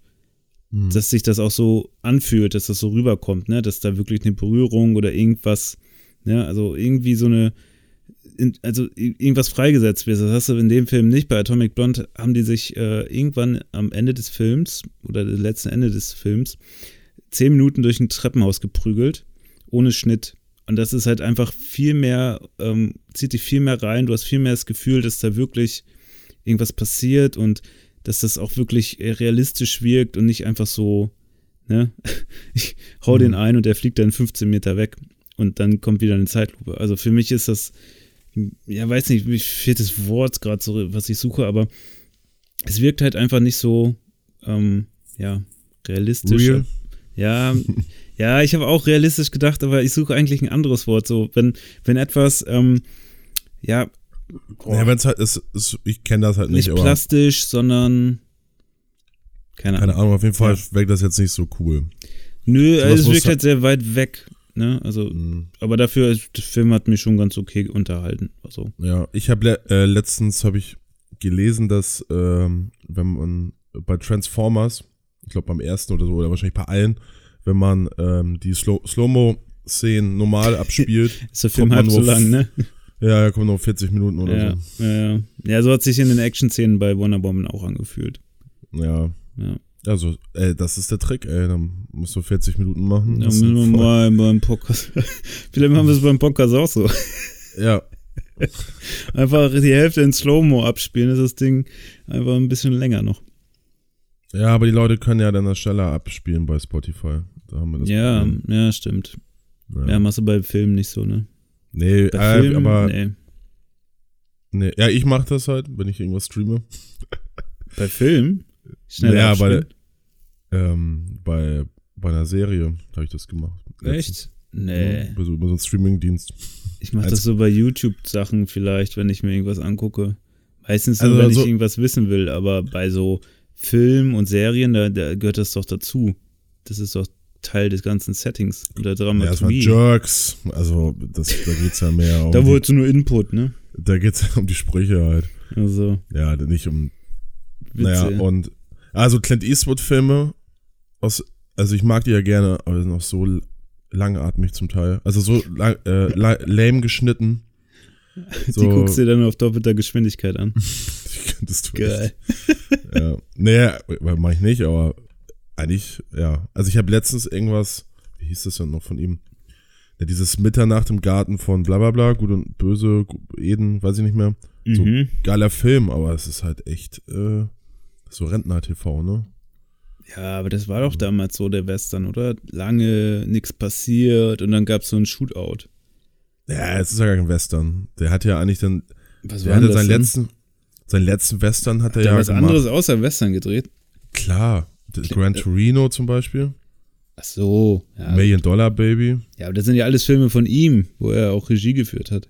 Hm. dass sich das auch so anfühlt, dass das so rüberkommt, ne? Dass da wirklich eine Berührung oder irgendwas, ne? Also irgendwie so eine, in, also irgendwas freigesetzt wird. Das hast du in dem Film nicht. Bei Atomic Blonde haben die sich äh, irgendwann am Ende des Films oder dem letzten Ende des Films zehn Minuten durch ein Treppenhaus geprügelt, ohne Schnitt. Und das ist halt einfach viel mehr, ähm, zieht dich viel mehr rein. Du hast viel mehr das Gefühl, dass da wirklich irgendwas passiert und dass das auch wirklich äh, realistisch wirkt und nicht einfach so, ne? Ich hau den Mhm. ein und der fliegt dann 15 Meter weg und dann kommt wieder eine Zeitlupe. Also für mich ist das, ja, weiß nicht, wie fehlt das Wort gerade so, was ich suche, aber es wirkt halt einfach nicht so, ähm, ja, realistisch. Real? Ja, ja, ich habe auch realistisch gedacht, aber ich suche eigentlich ein anderes Wort. So, wenn, wenn etwas, ähm, ja, Ja, wenn es halt ist, ist ich kenne das halt nicht, nicht plastisch, sondern keine Ahnung. keine Ahnung, auf jeden Fall Ja. wirkt das jetzt nicht so cool. Nö, also es wirkt halt- halt sehr weit weg. Ne? Also, Hm. aber dafür, der Film hat mich schon ganz okay unterhalten. Also, Ja, ich habe le äh, letztens habe ich gelesen, dass ähm, wenn man bei Transformers, ich glaube beim ersten oder so, oder wahrscheinlich bei allen, wenn man ähm, die Slow Slow-Mo-Szenen normal abspielt, ist der Film halb so lang, ne? ja, da kommen noch 40 Minuten oder Ja, so. ja, ja. ja, so hat sich in den Action-Szenen bei Wonder Woman auch angefühlt. Ja. Ja. Also, ey, das ist der Trick, ey. Dann musst du 40 Minuten machen. Da Das müssen wir mal beim Podcast. Vielleicht machen wir es beim Podcast auch so. Ja, Einfach die Hälfte in Slow-Mo abspielen, ist das Ding einfach ein bisschen länger noch. ja, aber die Leute können ja dann das schneller abspielen bei Spotify. Da haben wir das ja, Problem. ja, stimmt. Ja. Ja, machst du bei Filmen nicht so, ne? Nee, Bei äh, Filmen, aber nee. nee. ja, ich mache das halt, wenn ich irgendwas streame. Bei Filmen? Schneller Ja, bei, abspielen? ähm, bei, bei einer Serie habe ich das gemacht. Echt? Nee. Ja, über, so, über so einen Streamingdienst. Ich mache das so bei YouTube-Sachen vielleicht, wenn ich mir irgendwas angucke. Meistens nur, Also wenn so- ich irgendwas wissen will, aber bei so Filmen und Serien, da, da gehört das doch dazu. Das ist doch Teil des ganzen Settings und der Ja, das Dramaturgie. Jerks. Also, das, da geht's ja mehr um. da wolltest du nur Input, ne? da geht's um die Sprüche halt. Also, Ja, nicht um Witze. Naja, und also Clint Eastwood-Filme, aus, also ich mag die ja gerne, aber die sind auch so langatmig zum Teil. Also so lang, äh, la, lame geschnitten. So, Die guckst du dir dann auf doppelter Geschwindigkeit an. Könntest du Geil. echt. Ja. Nee, mach ich nicht, aber eigentlich, ja. Also ich habe letztens irgendwas, wie hieß das denn noch von ihm? Ja, dieses Mitternacht im Garten von bla bla bla, Gut und Böse, Eden, weiß ich nicht mehr. So Mhm. geiler Film, aber es ist halt echt äh, so Rentner-TV, ne? Ja, aber das war doch damals so der Western, oder? Lange nichts passiert und dann gab es so ein Shootout. Ja, es ist ja gar kein Western. Der hat ja eigentlich dann, Was der hatte seinen letzten, seinen letzten Western hat er Hat er ja was gemacht. anderes außer Western gedreht? Klar, Gran Torino zum Beispiel, Ach so. Ja, Million Dollar Baby. ja, aber das sind ja alles Filme von ihm, wo er auch Regie geführt hat.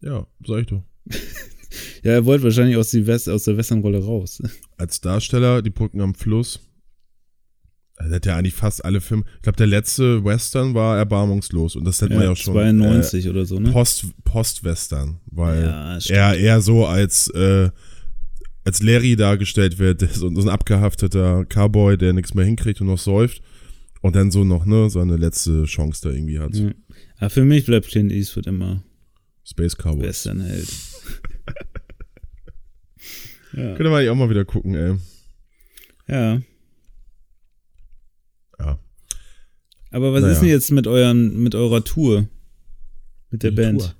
Ja, sag ich doch. Ja, er wollte wahrscheinlich aus, West, aus der Westernrolle raus. Als Darsteller, die Brücken am Fluss. Er hat ja eigentlich fast alle Filme. Ich glaube, der letzte Western war erbarmungslos. Und das hätten wir ja auch schon. 92 äh, oder so, ne? Post, Post-Western. Weil Ja, er eher so als, äh, als Larry dargestellt wird. So, so ein abgehafteter Cowboy, der nichts mehr hinkriegt und noch säuft. Und dann so noch, ne, seine letzte Chance da irgendwie hat. Ja. Aber für mich bleibt Clint Eastwood immer Space Cowboy. Westernheld. ja. Könnte man eigentlich auch mal wieder gucken, ey. ja. Ja. Aber was Naja. ist denn jetzt mit euren, mit eurer Tour? Mit der Die Band? Tour.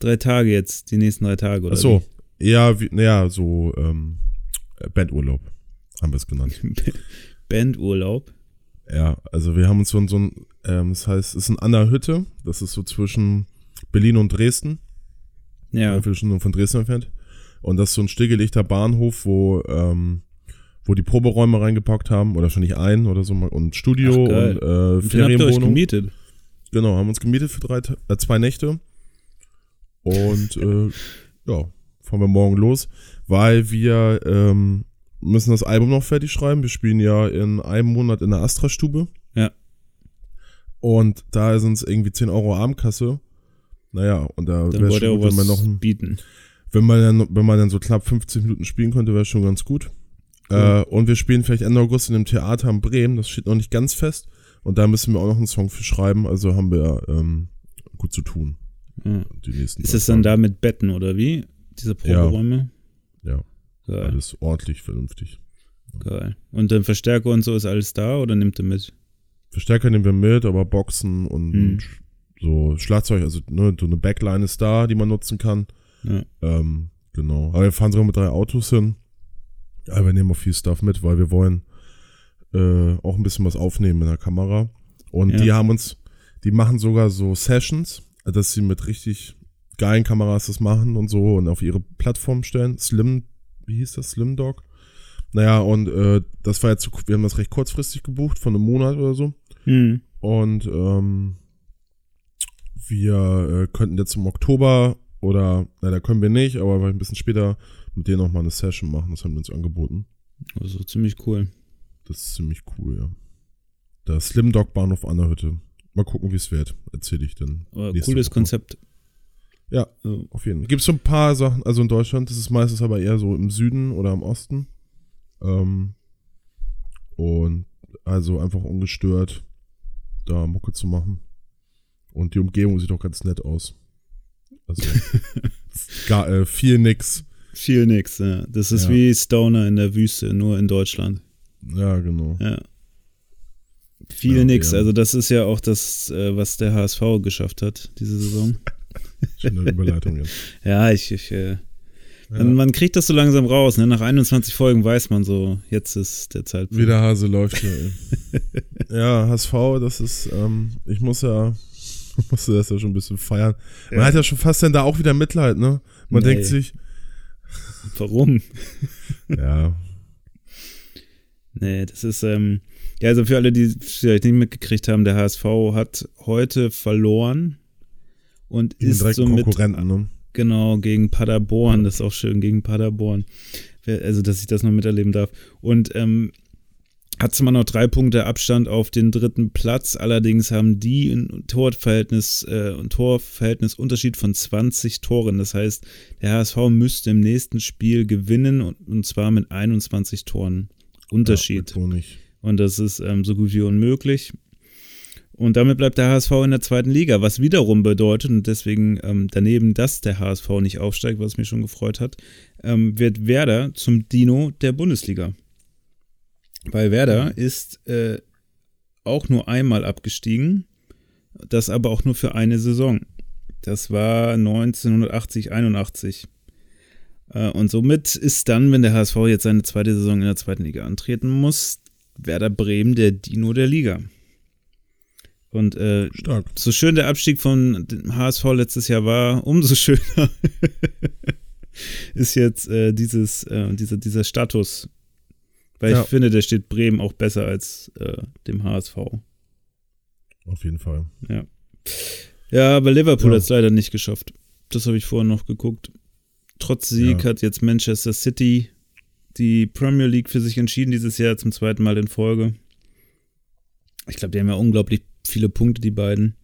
Drei Tage jetzt, die nächsten drei Tage, oder? Ach so. Ja, wie, naja, so, ähm, Bandurlaub haben wir es genannt. Bandurlaub. Ja, also wir haben uns so, ein- so ein, ähm, das heißt, es ist in Anna Hütte, das ist so zwischen Berlin und Dresden, Ja. eine Viertelstunde von Dresden entfernt. Und das ist so ein stillgelegter Bahnhof, wo, ähm, wo die Proberäume reingepackt haben, oder schon nicht ein oder so, mal- und Studio Ach, geil. und äh, Und den habt ihr euch Ferienwohnung. gemietet. Genau, haben uns gemietet für drei, äh, zwei Nächte. Und äh, ja, fahren wir morgen los, weil wir ähm, müssen das Album noch fertig schreiben. Wir spielen ja in einem Monat in der Astra-Stube. Ja. Und da sind es irgendwie 10 Euro Abendkasse. Naja, und da wäre schon gut, wenn man noch bieten. wenn man dann, wenn man dann so knapp 50 Minuten spielen könnte, wäre schon ganz gut. Äh, und wir spielen vielleicht Ende August in dem Theater in Bremen, das steht noch nicht ganz fest. Und da müssen wir auch noch einen Song für schreiben, also haben wir ähm, gut zu tun. Ja. Die nächsten Ist es dann da mit Betten, oder wie? Diese Proberäume? Ja, Geil, alles ordentlich, vernünftig. geil. Und dann Verstärker und so ist alles da oder nimmt ihr mit? Verstärker nehmen wir mit, aber Boxen und Mhm. so Schlagzeug, also ne, so eine Backline ist da, die man nutzen kann. Ja. Ähm, genau. Aber wir fahren sogar mit drei Autos hin. Aber wir nehmen auch viel Stuff mit, weil wir wollen äh, auch ein bisschen was aufnehmen mit der Kamera. Und Ja. die haben uns, die machen sogar so Sessions, dass sie mit richtig geilen Kameras das machen und so und auf ihre Plattform stellen. Slim, wie hieß das? Slim Dog? Naja, und äh, das war jetzt, so- wir haben das recht kurzfristig gebucht, von einem Monat oder so. Hm. Und ähm, wir äh, könnten jetzt im Oktober oder, na, da können wir nicht, aber ein bisschen später mit denen noch mal eine Session machen. Das haben wir uns angeboten. Also ziemlich cool. Das ist ziemlich cool, ja. Der Slim Dog Bahnhof an der Hütte. Mal gucken, wie es wird. Erzähle ich dann. Aber cooles Woche. Konzept. Ja, So. auf jeden Fall. Gibt so ein paar Sachen, also in Deutschland, das ist meistens aber eher so im Süden oder im Osten. Ähm, und also einfach ungestört da Mucke zu machen. Und die Umgebung sieht auch ganz nett aus. Also gar, äh, viel nix. Viel nix, ja. Das ist Ja. wie Stoner in der Wüste, nur in Deutschland. Ja, genau. Ja. Viel Ja, nix. ja. Also das ist ja auch das, äh, was der HSV geschafft hat, diese Saison. Schöne Überleitung jetzt. Ja, ich, ich äh, Ja. man, kriegt das so langsam raus. Ne? Nach 21 Folgen weiß man so, jetzt ist der Zeitpunkt. Wie der Hase läuft hier. ja, HSV, das ist, ähm, ich muss ja, musste das ja schon ein bisschen feiern. Man Ja. hat ja schon fast dann da auch wieder Mitleid, ne? Man Nee. denkt sich, Warum? ja, Nee, das ist, ähm, ja, also für alle, die es vielleicht nicht mitgekriegt haben, der HSV hat heute verloren und gegen ist somit Konkurrenten, ne? Genau, gegen Paderborn, das ist auch schön, gegen Paderborn. Also, dass ich das noch miterleben darf. Und ähm, hat zwar noch drei Punkte Abstand auf den dritten Platz, allerdings haben die ein Torverhältnis, äh, ein Torverhältnisunterschied von 20 Toren. Das heißt, der HSV müsste im nächsten Spiel gewinnen und, und zwar mit 21 Toren Unterschied. Ja. Und das ist ähm, so gut wie unmöglich. Und damit bleibt der HSV in der zweiten Liga, was wiederum bedeutet, und deswegen ähm, daneben, dass der HSV nicht aufsteigt, was mich schon gefreut hat, ähm, wird Werder zum Dino der Bundesliga. Weil Werder ist äh, auch nur einmal abgestiegen, das aber auch nur für eine Saison. Das war 1980, 81. Äh, und somit ist dann, wenn der HSV jetzt seine zweite Saison in der zweiten Liga antreten muss, Werder Bremen der Dino der Liga. Und äh, so schön der Abstieg von dem HSV letztes Jahr war, umso schöner ist jetzt äh, dieses, äh, dieser, dieser Status. Weil Ja. ich finde, der steht Bremen auch besser als äh, dem HSV. Auf jeden Fall. Ja. Ja, aber Liverpool Ja. hat es leider nicht geschafft. Das habe ich vorher noch geguckt. trotz Sieg Ja. hat jetzt Manchester City die Premier League für sich entschieden dieses Jahr zum zweiten Mal in Folge. Ich glaube, die haben ja unglaublich viele Punkte, die beiden.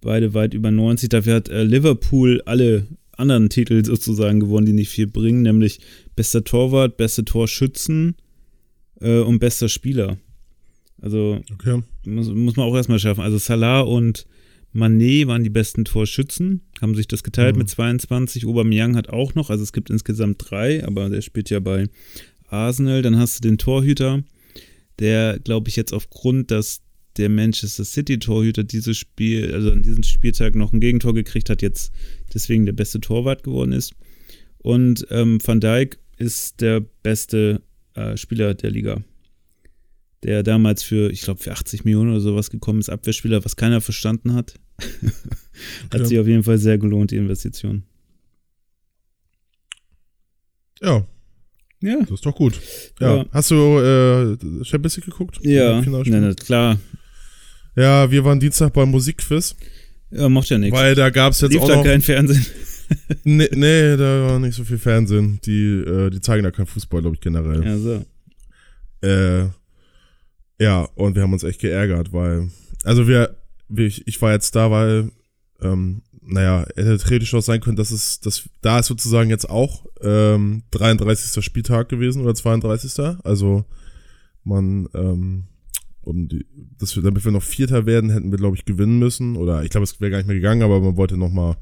Beide weit über 90. Dafür hat äh, Liverpool alle anderen Titel sozusagen gewonnen, die nicht viel bringen, nämlich bester Torwart, beste Torschützen äh, und bester Spieler. Also Okay. muss, muss man auch erstmal schaffen. Also Salah und Manet waren die besten Torschützen, haben sich das geteilt Mhm. mit 22. Aubameyang hat auch noch, also es gibt insgesamt drei, aber der spielt ja bei Arsenal. Dann hast du den Torhüter, der, glaube ich, jetzt aufgrund, dass der Manchester City Torhüter dieses Spiel, also an diesem Spieltag noch ein Gegentor gekriegt hat, jetzt deswegen der beste Torwart geworden ist. Und ähm, Van Dijk ist der beste äh, Spieler der Liga der damals für, ich glaube, für 80 Millionen oder sowas gekommen ist, Abwehrspieler, was keiner verstanden hat. hat Okay. sich auf jeden Fall sehr gelohnt, die Investition. Ja, Ja. das ist doch gut. Ja. Ja. Hast du äh, Champions League geguckt? Ja, na, na, klar. Ja, wir waren Dienstag beim Musikquiz, Ja, macht ja nichts. weil da gab es jetzt Lief auch da noch. kein Fernsehen. Nee, nee, da war nicht so viel Fernsehen. Die, äh, die zeigen da kein Fußball, glaube ich, generell. Ja, so. Äh, ja, und wir haben uns echt geärgert, weil, also wir, wir ich, ich war jetzt da, weil, ähm, naja, hätte theoretisch auch sein können, dass es, dass da ist sozusagen jetzt auch ähm, 33. Spieltag gewesen oder 32. Also man, ähm, um die, dass wir, damit wir noch Vierter werden, hätten wir, glaube ich, gewinnen müssen. Oder ich glaube, es wäre gar nicht mehr gegangen, aber man wollte nochmal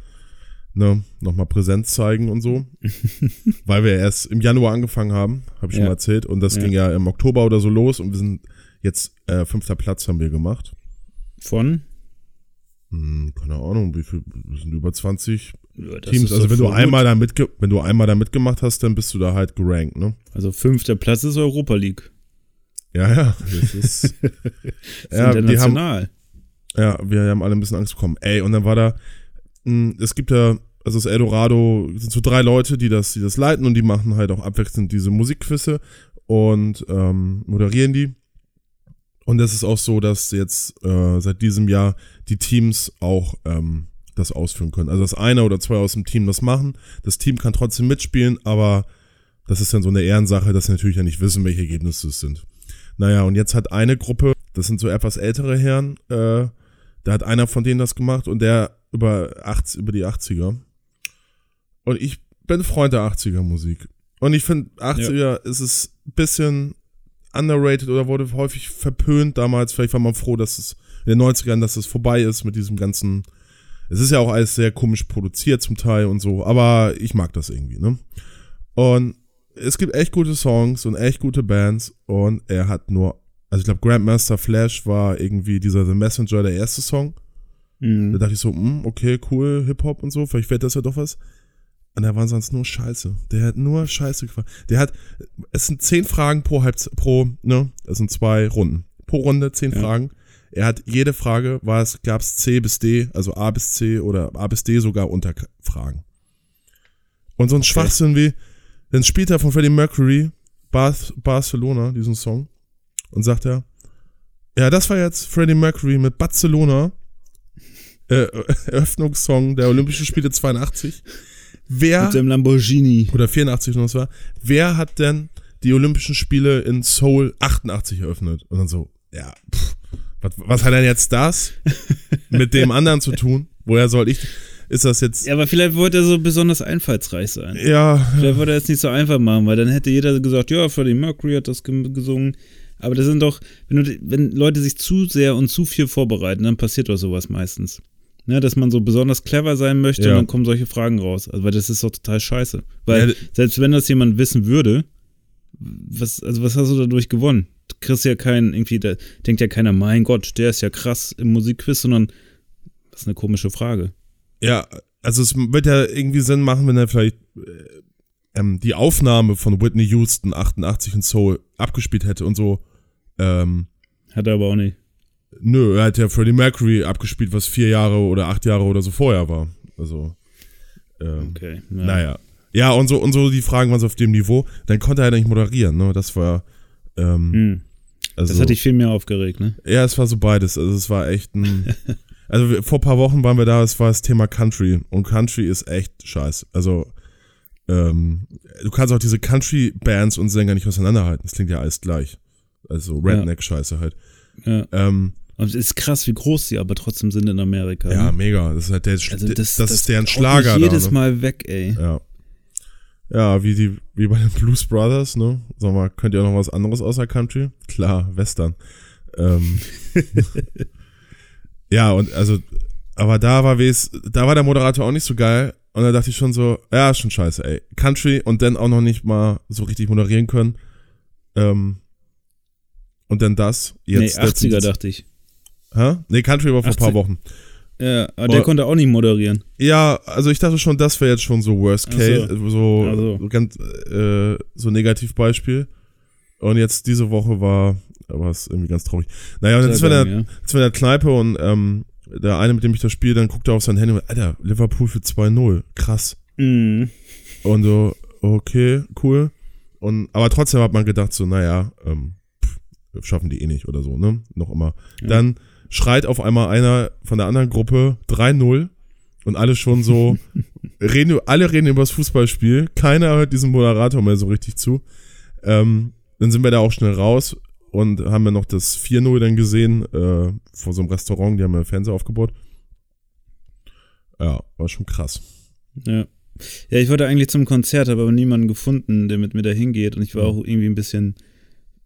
ne, noch mal Präsenz zeigen und so. weil wir erst im Januar angefangen haben, habe ich schon Ja. mal erzählt. Und das Ja. ging ja im Oktober oder so los und wir sind jetzt äh, fünfter Platz haben wir gemacht. Von? Hm, keine Ahnung, wie viel, wir sind über 20 Ja, Teams. Also wenn du einmal da mitge wenn du einmal da mitgemacht hast, dann bist du da halt gerankt, ne? Also fünfter Platz ist Europa League. Ja, ja. Das ist, Das ja, ist die haben, international. ja, wir haben alle ein bisschen Angst bekommen. Ey, und dann war da, mh, es gibt ja, also das Eldorado sind so drei Leute, die das, die das leiten und die machen halt auch abwechselnd diese Musikquizze und ähm, moderieren die. Und es ist auch so, dass jetzt äh, seit diesem Jahr die Teams auch ähm, das ausführen können. Also dass einer oder zwei aus dem Team das machen. Das Team kann trotzdem mitspielen, aber das ist dann so eine Ehrensache, dass sie natürlich ja nicht wissen, welche Ergebnisse es sind. Naja, und jetzt hat eine Gruppe, das sind so etwas ältere Herren, äh, da hat einer von denen das gemacht und der über, 80, über die 80er. Und ich bin Freund der 80er Musik. Und ich finde, 80er ist es ein bisschen underrated oder wurde häufig verpönt damals. Vielleicht war man froh, dass es in den 90ern, dass es vorbei ist mit diesem ganzen. Es ist ja auch alles sehr komisch produziert zum Teil und so, aber ich mag das irgendwie, ne? Und es gibt echt gute Songs und echt gute Bands und er hat nur, also ich glaube Grandmaster Flash war irgendwie dieser The Messenger der erste Song. Da Mhm. dachte ich so, hm, okay, cool, Hip-Hop und so, vielleicht wird das ja doch was. Und er war sonst nur Scheiße. Der hat nur Scheiße gefragt. Der hat, es sind zehn Fragen pro Halb, pro, ne, es sind zwei Runden. Pro Runde zehn Ja. Fragen. Er hat jede Frage, war es, gab es C bis D, also A bis C oder A bis D sogar Unterfragen. Und so ein Schwachsinn wie, dann spielt er von Freddie Mercury Bar Barcelona, diesen Song, und sagt er, ja, das war jetzt Freddie Mercury mit Barcelona, äh, Eröffnungssong der Olympischen Spiele 82. Wer, Mit dem Lamborghini. oder 84 noch war, wer hat denn die Olympischen Spiele in Seoul 88 eröffnet? Und dann so, ja, pff, was, was hat denn jetzt das mit dem anderen zu tun? Woher soll ich, ist das jetzt, Ja, aber vielleicht wollte er so besonders einfallsreich sein. ja, Vielleicht wollte er es nicht so einfach machen, weil dann hätte jeder gesagt, ja, Freddie Mercury hat das ge- gesungen. Aber das sind doch, wenn, du, wenn Leute sich zu sehr und zu viel vorbereiten, dann passiert doch sowas meistens. Ne, dass man so besonders clever sein möchte Ja. und dann kommen solche Fragen raus. Also, weil das ist doch total scheiße. Weil Ja, selbst wenn das jemand wissen würde, was, also was hast du dadurch gewonnen? Du kriegst ja keinen, irgendwie, da denkt ja keiner, mein Gott, der ist ja krass im Musikquiz, sondern das ist eine komische Frage. Ja, also es wird ja irgendwie Sinn machen, wenn er vielleicht äh, ähm, die Aufnahme von Whitney Houston 88 in Soul abgespielt hätte und so. Ähm, Hat er aber auch nicht. nö, er hat ja Freddie Mercury abgespielt, was vier Jahre oder acht Jahre oder so vorher war. Also, ähm, Okay. Ja. naja. Ja, und so, und so die Fragen waren so auf dem Niveau. Dann konnte er halt nicht moderieren, ne? Das war, ähm, Hm. also. Das hat dich viel mehr aufgeregt, ne? Ja, es war so beides. Also es war echt ein. also vor ein paar Wochen waren wir da, es war das Thema Country. Und Country ist echt scheiße. Also ähm, du kannst auch diese Country-Bands und Sänger nicht auseinanderhalten. Das klingt ja alles gleich. Also Redneck-Scheiße halt. Ja. Ähm, Und es ist krass, wie groß sie aber trotzdem sind in Amerika. ja, ne? mega. Das ist halt der, also das, das, ist deren Schlager jedes da. Ne? Mal weg, ey. Ja. Ja, wie die, wie bei den Blues Brothers, ne? Sag mal, könnt ihr noch was anderes außer Country? Klar, Western. Ähm, ja, und also, aber da war wes, da war der Moderator auch nicht so geil. Und da dachte ich schon so, ja, schon scheiße, ey. Country und dann auch noch nicht mal so richtig moderieren können. Ähm, und dann das. Jetzt nee, 80er letztens- dachte ich. Hä? Nee, Country war vor ein paar 80. Wochen. Ja, aber der Oder- konnte auch nicht moderieren. Ja, also ich dachte schon, das wäre jetzt schon so Worst Case, so. so, Ach so. so ganz äh, so Negativbeispiel. Und jetzt diese Woche war, war es irgendwie ganz traurig. Naja, und jetzt Sehr war geil, der, ja. jetzt der Kneipe und ähm, der eine, mit dem ich das spiele, dann guckt er auf sein Handy und Alter, Liverpool für 2-0. Krass. Mhm. Und so, okay, cool. Und aber trotzdem hat man gedacht, so, naja, ähm, pff, schaffen die eh nicht oder so, ne? Noch immer. Ja. Dann schreit auf einmal einer von der anderen Gruppe 3-0 und alle schon so, reden, alle reden über das Fußballspiel, keiner hört diesem Moderator mehr so richtig zu. Ähm, dann sind wir da auch schnell raus und haben ja noch das 4-0 dann gesehen, äh, vor so einem Restaurant, die haben ja Fernseher aufgebaut. Ja, war schon krass. Ja. Ja, ich wollte eigentlich zum Konzert, habe aber niemanden gefunden, der mit mir da hingeht. Und ich war auch irgendwie ein bisschen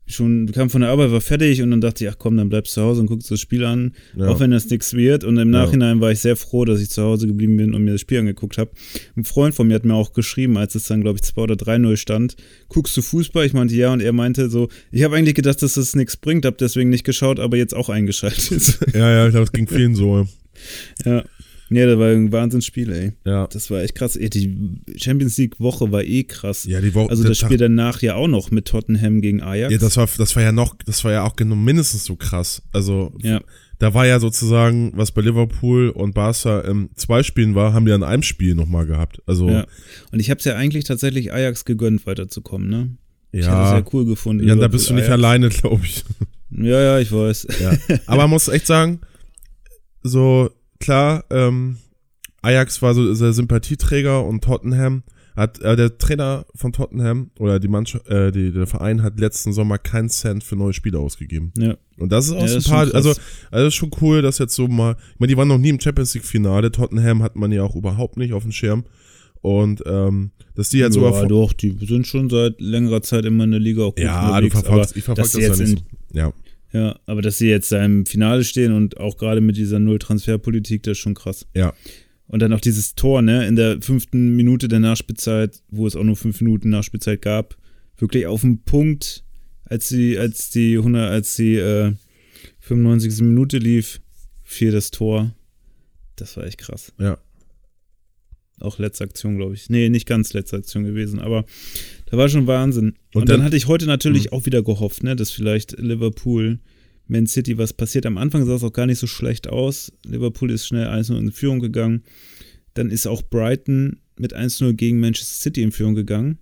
schon, kam von der Arbeit, war fertig und dann dachte ich, ach komm, dann bleibst du zu Hause und guckst das Spiel an, Ja. auch wenn das nichts wird. Und im Ja. Nachhinein war ich sehr froh, dass ich zu Hause geblieben bin und mir das Spiel angeguckt habe. Ein Freund von mir hat mir auch geschrieben, als es dann, glaube ich, 2 oder 3-0 stand, guckst du Fußball? Ich meinte ja und er meinte so, ich habe eigentlich gedacht, dass das nichts bringt, habe deswegen nicht geschaut, aber jetzt auch eingeschaltet. Ja, ja, ich glaube, es ging vielen so. ja. Ja, das war ein Wahnsinnsspiel, ey. Ja. Das war echt krass. Ey, die Champions League Woche war eh krass. Ja, die Woche. Also das Spiel danach ja auch noch mit Tottenham gegen Ajax. Ja, das war, das war ja noch, das war ja auch genau mindestens so krass. Also, Ja. da war ja sozusagen, was bei Liverpool und Barca im zwei Spielen war, haben die an einem Spiel nochmal gehabt. Also, Ja. Und ich habe es ja eigentlich tatsächlich Ajax gegönnt, weiterzukommen, ne? Ich habe es ja, ja cool gefunden. ja, da bist du nicht Ajax. alleine, glaube ich. Ja, ja, ich weiß. Ja. Aber man muss echt sagen, so, klar, ähm, Ajax war so der Sympathieträger und Tottenham hat, äh, der Trainer von Tottenham oder die Mannschaft, äh, die, der Verein hat letzten Sommer keinen Cent für neue Spieler ausgegeben. Ja. Und das ist auch Ja, sympathisch. schon krass. Also, also das ist schon cool, dass jetzt so mal, ich meine, die waren noch nie im Champions League Finale. Tottenham hat man ja auch überhaupt nicht auf dem Schirm. Und ähm, dass die jetzt sogar ja, doch, die sind schon seit längerer Zeit immer in der Liga auch gut ja, du unterwegs, verfolgst, aber ich verfolge das ja jetzt nicht. in, So. Ja, Ja, aber dass sie jetzt da im Finale stehen und auch gerade mit dieser Null-Transferpolitik, das ist schon krass. ja, Und dann auch dieses Tor, ne, in der fünften Minute der Nachspielzeit, wo es auch nur fünf Minuten Nachspielzeit gab, wirklich auf den Punkt, als die, als die 100, als die äh, 95. Minute lief, fiel das Tor. Das war echt krass. ja. Auch letzte Aktion, glaube ich. Nee, nicht ganz letzte Aktion gewesen, aber da war schon Wahnsinn. Und, Und dann, dann- hatte ich heute natürlich Mhm. auch wieder gehofft, ne, dass vielleicht Liverpool, Man City was passiert. Am Anfang sah es auch gar nicht so schlecht aus. Liverpool ist schnell 1-0 in Führung gegangen. Dann ist auch Brighton mit 1-0 gegen Manchester City in Führung gegangen.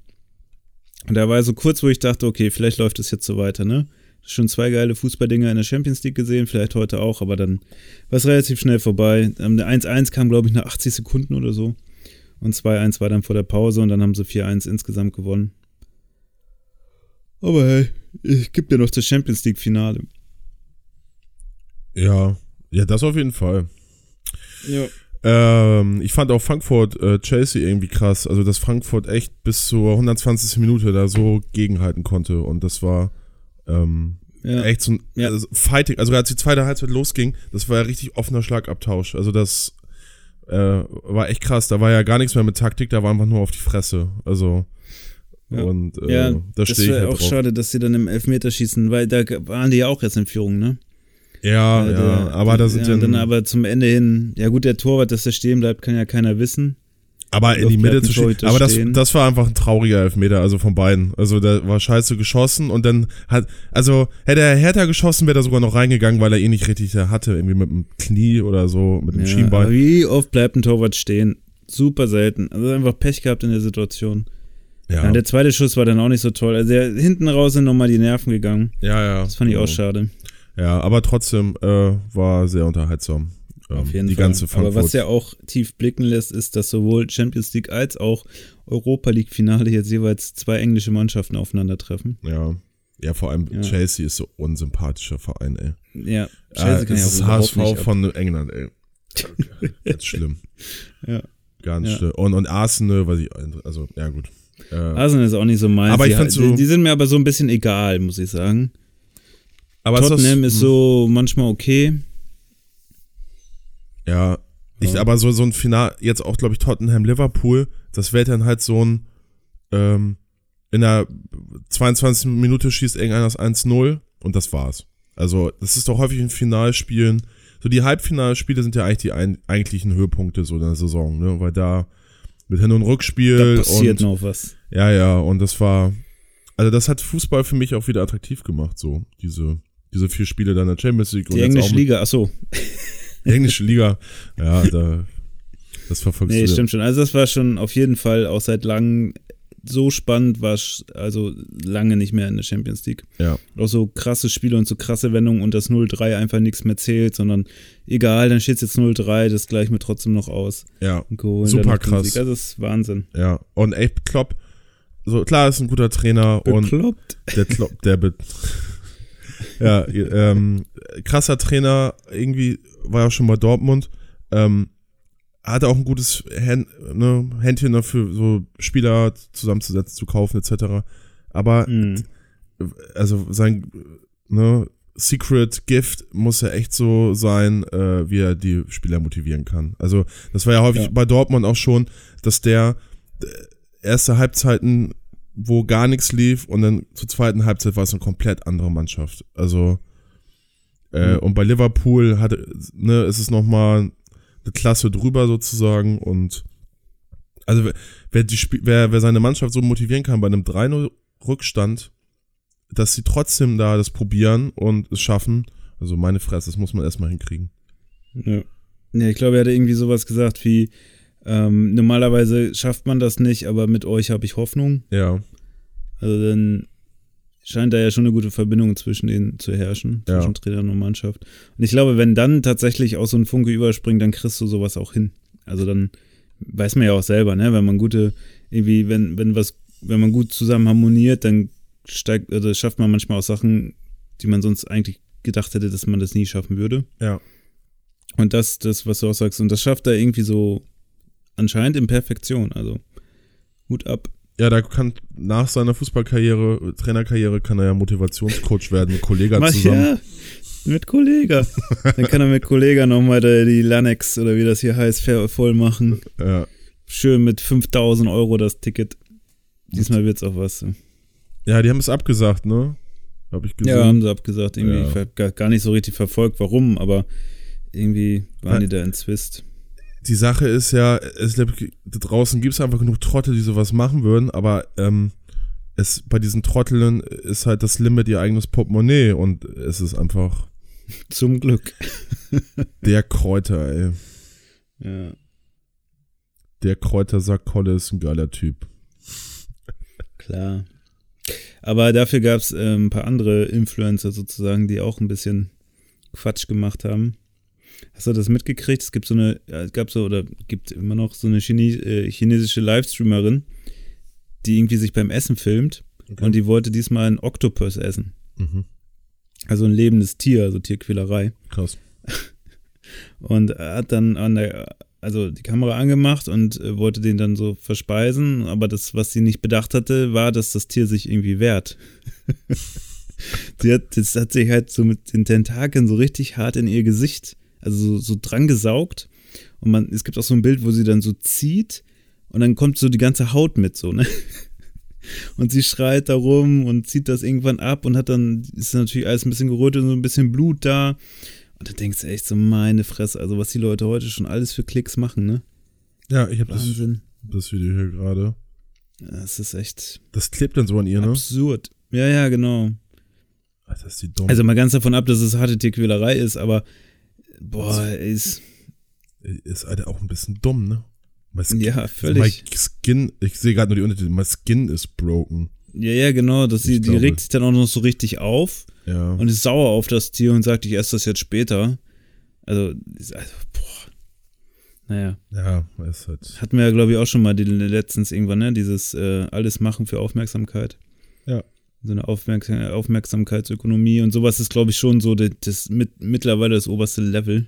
Und da war so kurz, wo ich dachte, okay, vielleicht läuft es jetzt so weiter, ne? Schon zwei geile Fußballdinger in der Champions League gesehen, vielleicht heute auch, aber dann war es relativ schnell vorbei. Ähm, Der 1-1 kam, glaube ich, nach 80 Sekunden oder so. Und 2-1 war dann vor der Pause und dann haben sie 4-1 insgesamt gewonnen. Aber hey, es gibt ja noch das Champions League-Finale. Ja, ja, das auf jeden Fall. Ja. Ähm, ich fand auch Frankfurt äh, Chelsea irgendwie krass. Also, dass Frankfurt echt bis zur 120. Minute da so gegenhalten konnte. Und das war ähm, Ja. echt so ein Ja. also Fighting. Also, als die zweite Halbzeit losging, das war ja richtig offener Schlagabtausch. Also, das äh, war echt krass. Da war ja gar nichts mehr mit Taktik, da war einfach nur auf die Fresse. Also, Ja. und äh, ja, da das stehe ich halt auch drauf. schade, dass sie dann im Elfmeterschießen, weil da waren die ja auch jetzt in Führung, ne? Ja, Äh, ja, der- aber da sind ja, dann, dann aber zum Ende hin, ja gut, der Torwart, dass er stehen bleibt, kann ja keiner wissen. Aber in die Mitte zu. Torhüter Aber das, das war einfach ein trauriger Elfmeter, also von beiden. Also da war scheiße geschossen und dann hat, also hätte er härter geschossen, wäre er sogar noch reingegangen, weil er eh nicht richtig hatte, irgendwie mit dem Knie oder so, mit dem Ja, Schienbein. wie oft bleibt ein Torwart stehen? Super selten. Also einfach Pech gehabt in der Situation. Ja. Ja, der zweite Schuss war dann auch nicht so toll. Also der, hinten raus sind nochmal die Nerven gegangen. ja, ja. Das fand ich auch Genau. schade. Ja, aber trotzdem äh, war sehr unterhaltsam. Auf jeden die Fall. ganze Frankfurt. Aber was ja auch tief blicken lässt, ist, dass sowohl Champions League als auch Europa League Finale jetzt jeweils zwei englische Mannschaften aufeinandertreffen. ja. Ja, vor allem Ja. Chelsea ist so unsympathischer Verein, ey. Ja, Äh, kann ja das auch ist HSV nicht ab. von England, ey. Ganz schlimm. Ja. Ganz Ja. schlimm. Und, und Arsenal, weiß ich, also, ja gut. Äh, Arsenal ist auch nicht so meins. Aber ich die, so- die, die sind mir aber so ein bisschen egal, muss ich sagen. aber ist das- Tottenham ist so manchmal okay. Ja, ich, aber so, so ein Final, jetzt auch, glaube ich, Tottenham-Liverpool, das wäre dann halt so ein, ähm, in der 22. Minute schießt irgendeiner das 1-0 und das war's. Also, das ist doch häufig in Finalspielen, so die Halbfinalspiele sind ja eigentlich die ein, eigentlichen Höhepunkte so in der Saison, ne, weil da mit Hin- und Rückspiel Da passiert und, noch was. ja, ja, und das war, also das hat Fußball für mich auch wieder attraktiv gemacht, so, diese, diese vier Spiele dann der Champions League und Die auch englische Liga, achso. die englische Liga, ja, da, das verfolgst Nee, du. stimmt schon. Also das war schon auf jeden Fall auch seit langem so spannend, war also lange nicht mehr in der Champions League. Ja. Auch so krasse Spiele und so krasse Wendungen und das 0-3 einfach nichts mehr zählt, sondern egal, dann steht es jetzt 0-3, das gleichen wir trotzdem noch aus. Ja, Und Super krass. Sieg. Also das ist Wahnsinn. ja. Und ey, Klopp, so klar ist ein guter Trainer und Bekloppt. der Klopp, der be ja, ähm, krasser Trainer, irgendwie war ja schon bei Dortmund, ähm, hatte auch ein gutes Händ, ne, Händchen dafür, so Spieler zusammenzusetzen, zu kaufen, etc. Aber Mhm. also sein ne, Secret Gift muss ja echt so sein, äh, wie er die Spieler motivieren kann. Also das war ja häufig Ja. bei Dortmund auch schon, dass der äh, erste Halbzeiten, wo gar nichts lief und dann zur zweiten Halbzeit war es eine komplett andere Mannschaft. Also äh, Mhm. und bei Liverpool hatte, ne, ist es nochmal eine Klasse drüber sozusagen und also wer- die, wer, wer seine Mannschaft so motivieren kann bei einem 3-0 Rückstand, dass sie trotzdem da das probieren und es schaffen, also meine Fresse, das muss man erstmal hinkriegen. Ja. ja, ich glaube, er hatte irgendwie sowas gesagt wie, ähm, normalerweise schafft man das nicht, aber mit euch habe ich Hoffnung. Ja, Also dann scheint da ja schon eine gute Verbindung zwischen denen zu herrschen, Ja. zwischen Trainer und Mannschaft. Und ich glaube, wenn dann tatsächlich auch so ein Funke überspringt, dann kriegst du sowas auch hin. Also dann weiß man ja auch selber, ne, wenn man gute, irgendwie, wenn, wenn was, wenn man gut zusammen harmoniert, dann steigt, oder schafft man manchmal auch Sachen, die man sonst eigentlich gedacht hätte, dass man das nie schaffen würde. ja. Und das, das, was du auch sagst, und das schafft er irgendwie so anscheinend in Perfektion. Also Hut ab. Ja, da kann nach seiner Fußballkarriere, Trainerkarriere, kann er ja Motivationscoach werden mit Kollega Mach zusammen. ja, mit Kollega. Dann kann er mit Kollega nochmal die Lanex oder wie das hier heißt, voll machen. Ja. Schön mit 5000 Euro das Ticket. Diesmal wird's auch was. ja, die haben es abgesagt, ne? Hab ich gesehen. Ja, haben sie abgesagt. Irgendwie Ja. Ich hab gar, gar nicht so richtig verfolgt, warum, aber irgendwie waren Ja. die da in Zwist. Die Sache ist ja, es, da draußen gibt es einfach genug Trottel, die sowas machen würden, aber ähm, es bei diesen Trotteln ist halt das Limit ihr eigenes Portemonnaie und es ist einfach Zum Glück. der Kräuter, ey. Ja. Der Kräutersack Kolle ist ein geiler Typ. Klar. Aber dafür gab es äh, ein paar andere Influencer sozusagen, die auch ein bisschen Quatsch gemacht haben. Hast du das mitgekriegt? Es gibt so eine, es gab so, oder gibt immer noch so eine Chine äh, chinesische Livestreamerin, die irgendwie sich beim Essen filmt und die wollte diesmal einen Oktopus essen. Mhm. Also ein lebendes Tier, also Tierquälerei. Krass. Und hat dann an der, also die Kamera angemacht und äh, wollte den dann so verspeisen, aber das, was sie nicht bedacht hatte, war, dass das Tier sich irgendwie wehrt. sie hat, das hat sich halt so mit den Tentakeln so richtig hart in ihr Gesicht, also so, so dran gesaugt. Und man, es gibt auch so ein Bild, wo sie dann so zieht und dann kommt so die ganze Haut mit, so, ne? Und sie schreit da rum und zieht das irgendwann ab und hat dann, ist natürlich alles ein bisschen gerötet und so ein bisschen Blut da. Und da denkst du echt so, meine Fresse, also was die Leute heute schon alles für Klicks machen, ne? Ja, ich habe das, Wahnsinn. das Video hier gerade. Das ist echt Das klebt dann so an ihr, ne? absurd. Ja, ja, genau. Alter, ist die dumm. Also mal ganz davon ab, dass es harte Tierquälerei ist, aber boah, ist, ist Alter auch ein bisschen dumm, ne? Skin, ja, My völlig. Skin, ich sehe gerade nur die Untertitel, my skin is broken. Ja, ja, genau, Ich die glaube- regt sich dann auch noch so richtig auf Ja. und ist sauer auf das Tier und sagt, ich esse das jetzt später. Also, also boah. Naja. Ja, ist halt. Hatten wir ja, glaube ich, auch schon mal die, letztens irgendwann, ne? Dieses äh, alles machen für Aufmerksamkeit. Ja. So eine Aufmerksam Aufmerksamkeitsökonomie und sowas ist, glaube ich, schon so das, das mit, mittlerweile das oberste Level.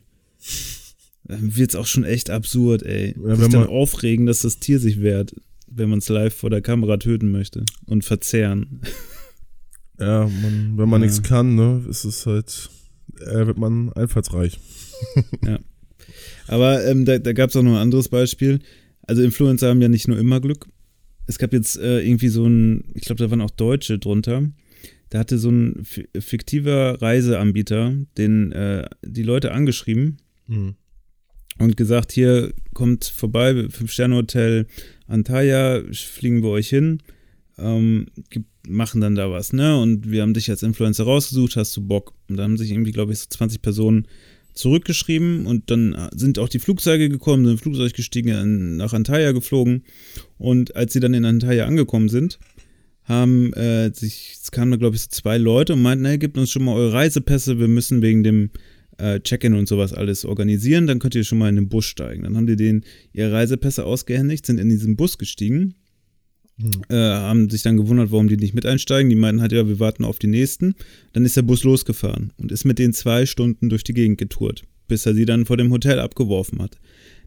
Wird es auch schon echt absurd, ey. Ja, sich dann aufregen, dass das Tier sich wehrt, wenn man es live vor der Kamera töten möchte und verzehren. Ja, man, wenn man ja. nichts kann, ne, ist es halt, äh, wird man einfallsreich. ja. Aber ähm, da, da gab es auch noch ein anderes Beispiel. Also Influencer haben ja nicht nur immer Glück. Es gab jetzt äh, irgendwie so ein, ich glaube, da waren auch Deutsche drunter. Da hatte so ein fiktiver Reiseanbieter den äh, die Leute angeschrieben mhm. und gesagt, hier kommt vorbei, Fünf-Sterne-Hotel Antalya, fliegen wir euch hin, ähm, machen dann da was, ne? Und wir haben dich als Influencer rausgesucht, hast du Bock? Und da haben sich irgendwie, glaube ich, so 20 Personen zurückgeschrieben und dann sind auch die Flugzeuge gekommen, sind Flugzeug gestiegen, nach Antalya geflogen und als sie dann in Antalya angekommen sind, haben äh, sich, es kamen da glaube ich so zwei Leute und meinten, hey, gebt uns schon mal eure Reisepässe, wir müssen wegen dem äh, Check-in und sowas alles organisieren, dann könnt ihr schon mal in den Bus steigen. Dann haben die denen ihre Reisepässe ausgehändigt, sind in diesen Bus gestiegen Äh, haben sich dann gewundert, warum die nicht mit einsteigen. Die meinten halt, ja, wir warten auf die nächsten. Dann ist der Bus losgefahren und ist mit denen zwei Stunden durch die Gegend getourt, bis er sie dann vor dem Hotel abgeworfen hat.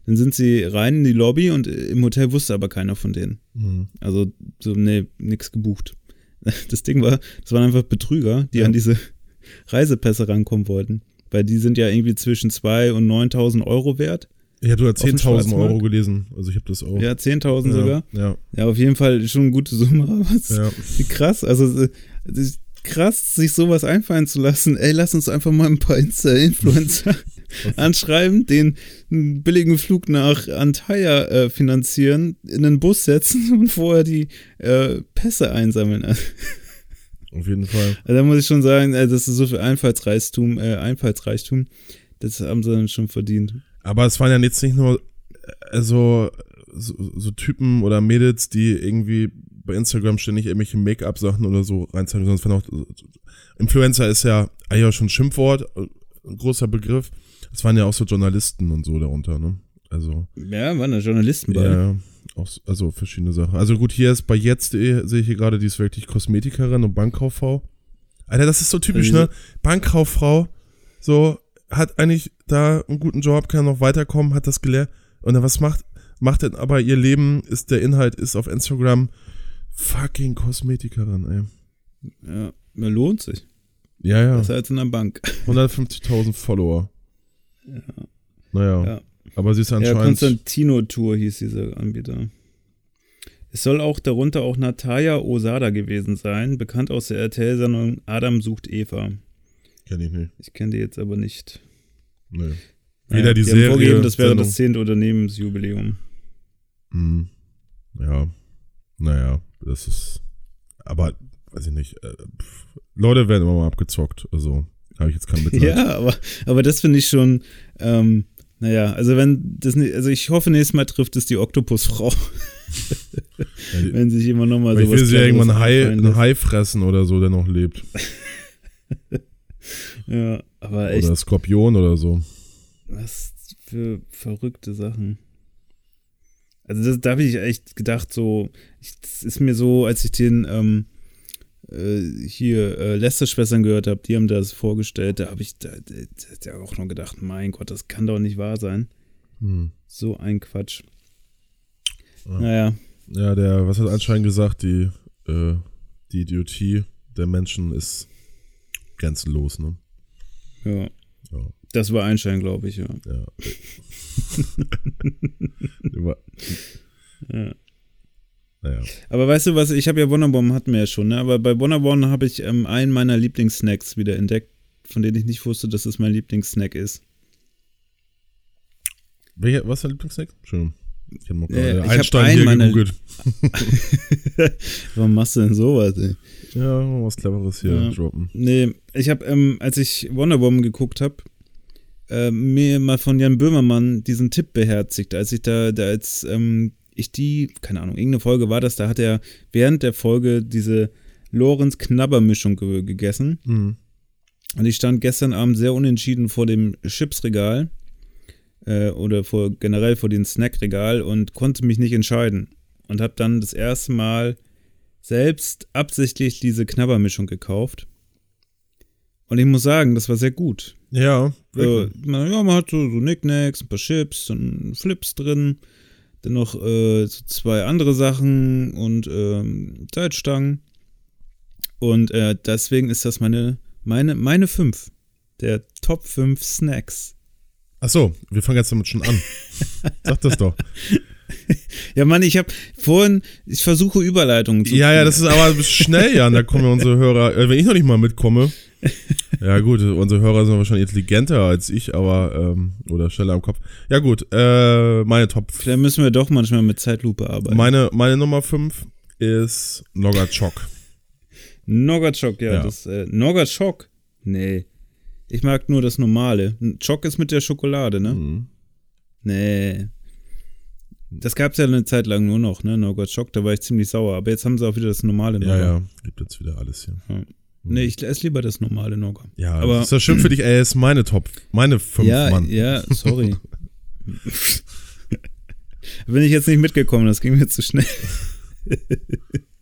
Dann sind sie rein in die Lobby und im Hotel wusste aber keiner von denen. Mhm. Also, so, nee, nix gebucht. Das Ding war, das waren einfach Betrüger, die ja. an diese Reisepässe rankommen wollten. Weil die sind ja irgendwie zwischen 2 und 9000 Euro wert. Ich habe sogar 10.000 Euro gelesen. Also ich habe das auch. Ja, 10.000 ja, sogar. Ja. Ja, auf jeden Fall schon eine gute Summe. Aber ja. krass. Also krass, sich sowas einfallen zu lassen. Ey, lass uns einfach mal ein paar Insta-Influencer anschreiben, den billigen Flug nach Antalya äh, finanzieren, in einen Bus setzen und vorher die äh, Pässe einsammeln. Auf jeden Fall. Also da muss ich schon sagen, äh, das ist so viel Einfallsreichtum, äh, Einfallsreichtum. Das haben sie dann schon verdient. Aber es waren ja jetzt nicht nur also so, so Typen oder Mädels, die irgendwie bei Instagram ständig irgendwelche Make-up-Sachen oder so reinzeigen, es waren auch Influencer ist ja eigentlich schon ein Schimpfwort, ein großer Begriff. Es waren ja auch so Journalisten und so darunter, ne? Also. Ja, waren da Journalisten bei. Ja, auch, also verschiedene Sachen. Also gut, hier ist bei jetzt.de, sehe ich hier gerade, die ist wirklich Kosmetikerin und Bankkauffrau. Alter, das ist so typisch, also, ne? Bankkauffrau, so, hat eigentlich da einen guten Job, kann noch weiterkommen, hat das gelernt. Und dann was macht, macht denn aber ihr Leben, ist der Inhalt, ist auf Instagram fucking Kosmetikerin, ey. Ja, mir lohnt sich. Ja, ja. Besser als in der Bank. 150.000 Follower. Ja. Naja. Ja. Aber sie ist anscheinend. Ja, Konstantino Tour hieß dieser Anbieter. Es soll auch darunter auch Natalia Osada gewesen sein, bekannt aus der RTL-Sendung Adam sucht Eva. Kenn ich nicht. Ich kenne die jetzt aber nicht. Nee. Weder naja, die, die Serie. Haben vorgegeben, das wäre Sendung. das zehnte Unternehmensjubiläum. Hm. Ja. Naja, das ist. Aber, weiß ich nicht. Äh, Leute werden immer mal abgezockt. Also, habe ich jetzt kein Mitleid. ja, aber, aber das finde ich schon. Ähm, naja, also wenn das nicht, also ich hoffe, nächstes Mal trifft es die Oktopusfrau. ja, wenn sich immer nochmal so. Ich will sie ja irgendwann ein Hai fressen oder so, der noch lebt. Ja, aber echt. Oder Skorpion oder so. Was für verrückte Sachen. Also das, da habe ich echt gedacht, so, ich, das ist mir so, als ich den ähm, äh, hier äh, Lester-Schwestern gehört habe, die haben das vorgestellt, da habe ich da, da, da, auch noch gedacht, mein Gott, das kann doch nicht wahr sein. Hm. So ein Quatsch. Ja. Naja. Ja, der, was hat anscheinend gesagt, die, äh, die Idiotie der Menschen ist grenzenlos, ne? Ja. ja. Das war Einstein, glaube ich, ja. Ja. ja. Naja. Aber weißt du was, ich habe ja Wonnerbomb hatten wir ja schon, ne? Aber bei Wonnerbomb habe ich ähm, einen meiner Lieblingssnacks wieder entdeckt, von denen ich nicht wusste, dass es mein Lieblingssnack ist. Welcher, was ist dein Lieblingssnack? Entschuldigung. Ich habe äh, hier meiner... gegoogelt. Warum machst du denn sowas, ey? Ja, was Cleveres hier ja. droppen. Nee, ich habe, ähm, als ich Wonder Woman geguckt habe, äh, mir mal von Jan Böhmermann diesen Tipp beherzigt, als ich da, da als ähm, ich die, keine Ahnung, irgendeine Folge war das, da hat er während der Folge diese Lorenz Knabbermischung ge gegessen. Mhm. Und ich stand gestern Abend sehr unentschieden vor dem Chipsregal äh, oder vor, generell vor dem Snackregal und konnte mich nicht entscheiden. Und habe dann das erste Mal selbst absichtlich diese Knabbermischung gekauft. Und ich muss sagen, das war sehr gut. Ja, Äh, man, ja, man hat so, so Knickknacks, ein paar Chips, dann Flips drin, dann noch äh, so zwei andere Sachen und ähm, Salzstangen. Und äh, deswegen ist das meine, meine, meine fünf. Der Top 5 Snacks. Ach so, wir fangen jetzt damit schon an. Sag das doch. Ja, Mann, ich habe vorhin, ich versuche Überleitungen zu Ja, ja, kriegen. das ist aber schnell, Jan. Da kommen ja unsere Hörer. Äh, wenn ich noch nicht mal mitkomme. Ja, gut, unsere Hörer sind wahrscheinlich intelligenter als ich, aber, ähm, oder schneller im Kopf. Ja, gut, äh, meine Top. Vielleicht müssen wir doch manchmal mit Zeitlupe arbeiten. Meine, meine Nummer 5 ist Nogatschok. Nogatschok, ja, Ja. das äh, Nogatschok. Nee. Ich mag nur das normale. Choc ist mit der Schokolade, ne? Mhm. Nee. Das gab's ja eine Zeit lang nur noch, ne? Nogatschok, da war ich ziemlich sauer. Aber jetzt haben sie auch wieder das normale Ja, Nougat. ja, gibt jetzt wieder alles hier. Nee, ich esse lieber das normale Nougat. Ja, Aber- ist das schön für dich, ey, ist meine Top, meine 5, ja, Mann. ja, sorry. Bin ich jetzt nicht mitgekommen, das ging mir zu schnell.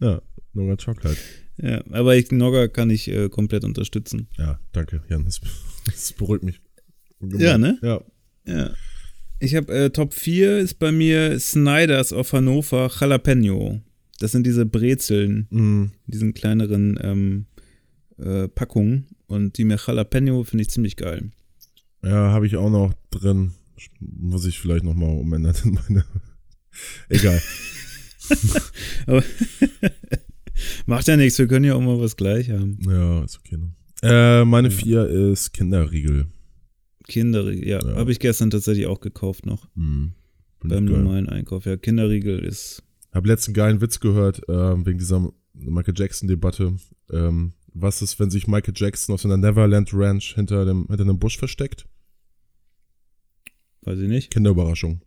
Ja, Nogatschok halt. Ja, aber ich, Nogga kann ich äh, komplett unterstützen. Ja, danke, Jan, das, das beruhigt mich. Ja, ne? Ja. Ja. Ich habe äh, Top 4 ist bei mir Snyders auf Hannover Jalapeno. Das sind diese Brezeln, Mhm. diesen kleineren ähm, äh, Packungen. Und die mit Jalapeno finde ich ziemlich geil. Ja, habe ich auch noch drin. Muss ich vielleicht nochmal umändern in meine. Egal. Macht ja nichts, wir können ja auch mal was gleich haben. Ja, ist okay. Ne? Äh, meine vier ist Kinderriegel. Kinderriegel, ja, Ja. habe ich gestern tatsächlich auch gekauft noch. Hm. Find beim geil. normalen Einkauf. Ja, Kinderriegel ist. Hab letzten geilen Witz gehört, ähm, wegen dieser Michael Jackson-Debatte. Ähm, was ist, wenn sich Michael Jackson auf seiner Neverland Ranch hinter dem, hinter einem Busch versteckt? Weiß ich nicht. Kinderüberraschung.